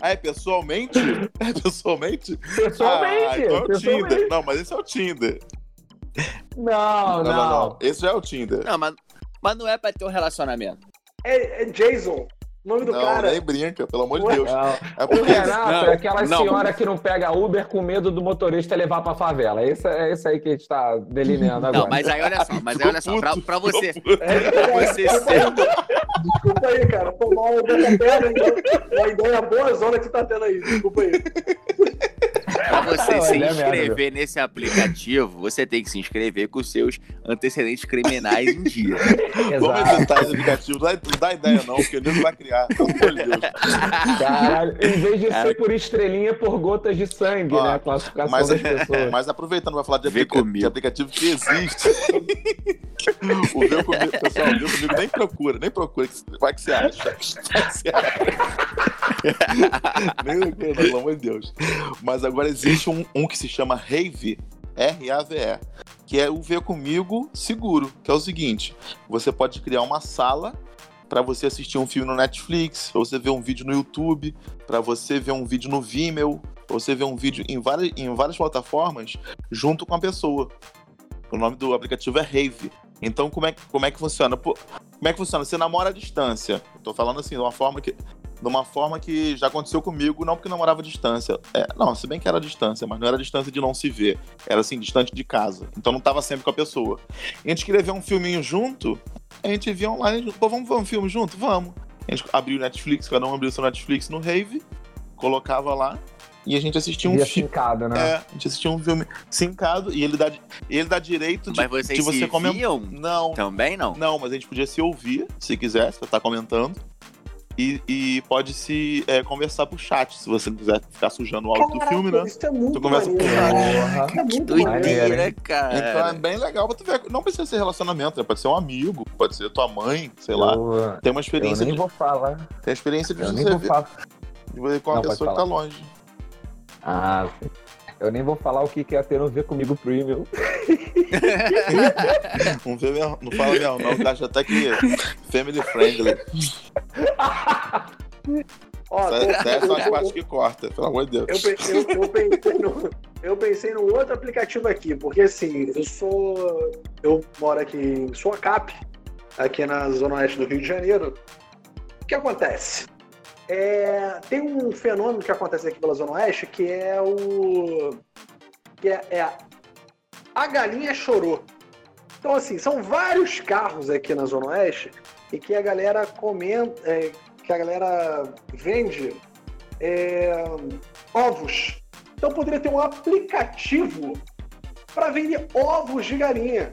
Ah, é pessoalmente? É pessoalmente? Pessoalmente, Ah, então é o pessoalmente. Tinder. Não, mas esse é o Tinder. Não, Não, não, não. Esse já é o Tinder. Não, mas, mas não é pra ter um relacionamento. É, é Jason. O nome do Não, cara. nem brinca, pelo amor de Ué? Deus. Não. É O porque Renato Não, é aquela não. senhora que não pega Uber com medo do motorista levar pra favela. Esse, é esse aí que a gente tá delineando agora. Não, mas aí olha só, mas aí olha só, pra, pra você, É, pra você ser. Desculpa aí, cara. Foi mal eu dei a perna, então. Uma ideia boa zona que você tá tendo aí. Desculpa aí. Pra você Não, se é merda. inscrever nesse aplicativo, você tem que se inscrever com os seus antecedentes criminais em dia. Vamos Exato. inventar esse aplicativo. Não dá, não dá ideia, não, porque o nego vai criar. Deus. Caralho, em vez de Cara. ser por estrelinha, por gotas de sangue, Ó, né? A classificação mas- das pessoas. Mas aproveitando, vai falar de, aplica- comigo. de aplicativo que existe. o Vê Comigo, pessoal, o Vê Comigo nem procura, nem procura. Vai que você acha. Vai que você acha. nem procura, pelo amor de Deus. Mas agora existe um, um que se chama Rave, R-A-V-E, que é o Vê Comigo seguro, que é o seguinte, você pode criar uma sala para você assistir um filme no Netflix, pra você ver um vídeo no YouTube, para você ver um vídeo no Vimeo, pra você ver um vídeo em várias, em várias plataformas junto com a pessoa. O nome do aplicativo é Rave. Então, como é, como é que funciona? Como é que funciona? Você namora à distância. Tô falando assim, de uma forma que. De uma forma que já aconteceu comigo, não porque namorava à distância. É, não, se bem que era à distância, mas não era a distância de não se ver. Era assim, distante de casa. Então não tava sempre com a pessoa. E a gente queria ver um filminho junto, a gente via online, pô, vamos ver um filme junto? Vamos. A gente abriu o Netflix, cada um abriu seu Netflix no Rave, colocava lá e a gente assistia um filme. fincado, né? É, a gente assistia um filme sincado e ele dá, ele dá direito de, Mas vocês de você se comentar. Não, Também não. não, mas a gente podia se ouvir, se quisesse, pra estar comentando. E, e pode se é, conversar por chat, se você não quiser ficar sujando o áudio do filme, né? Isso é muito Tu conversa o Porra. É muito Doideira, hein? cara. Então é bem legal pra tu ver. Não precisa ser relacionamento, né? pode ser um amigo, pode ser tua mãe, sei lá. Eu, Tem uma eu experiência, nem de, vou falar. tem a experiência de Eu nem você vou ver, falar. de ver com uma Não, pode pessoa que tá longe. Ah, sim. Eu nem vou falar o que que é ter no Ver Comigo Premium. Não, vê mesmo, não fala mesmo, não, acha até que family friendly. Ó, tô- Essas são as eu- partes que corta, pelo amor de Deus. Eu, eu- eu pensei no, eu pensei no outro aplicativo aqui, porque assim, eu sou. Eu moro aqui em Suacap, aqui na Zona Oeste do Rio de Janeiro. O que acontece? É, tem um fenômeno que acontece aqui pela Zona Oeste que é o. que é, é a, galinha chorou. Então, assim, são vários carros aqui na Zona Oeste e que a galera comenta, é, que a galera vende é, ovos. Então poderia ter um aplicativo para vender ovos de galinha.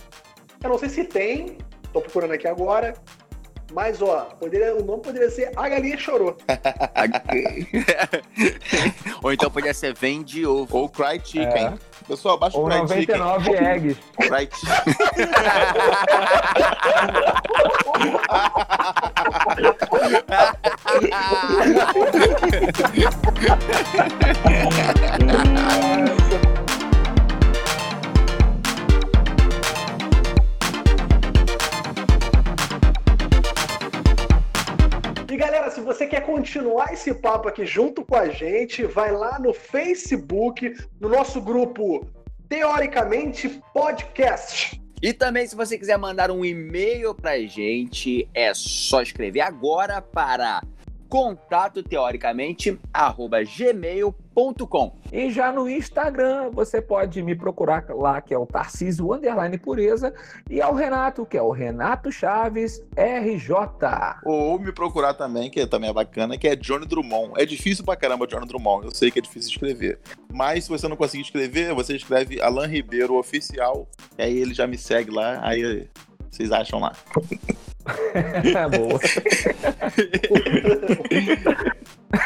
Eu não sei se tem, tô procurando aqui agora. Mas ó, poderia, o nome poderia ser A Galinha Chorou. Ou então podia ser vende ovo. Ou Cry Chicken. É. Pessoal, baixa o Cry Chicken. 99 eggs. Cry Chicken. E galera, se você quer continuar esse papo aqui junto com a gente, vai lá no Facebook, no nosso grupo Teoricamente Podcast. E também, se você quiser mandar um e-mail pra gente, é só escrever agora para contato teoricamente arroba gmail.com. E já no Instagram, você pode me procurar lá, que é o Tarcísio Underline Pureza, e ao Renato, que é o Renato Chaves RJ. Ou me procurar também, que também é bacana, que é Johnny Drummond. É difícil pra caramba Johnny Drummond. Eu sei que é difícil escrever. Mas se você não conseguir escrever, você escreve Alan Ribeiro Oficial. E aí ele já me segue lá. Aí vocês acham lá. Boa.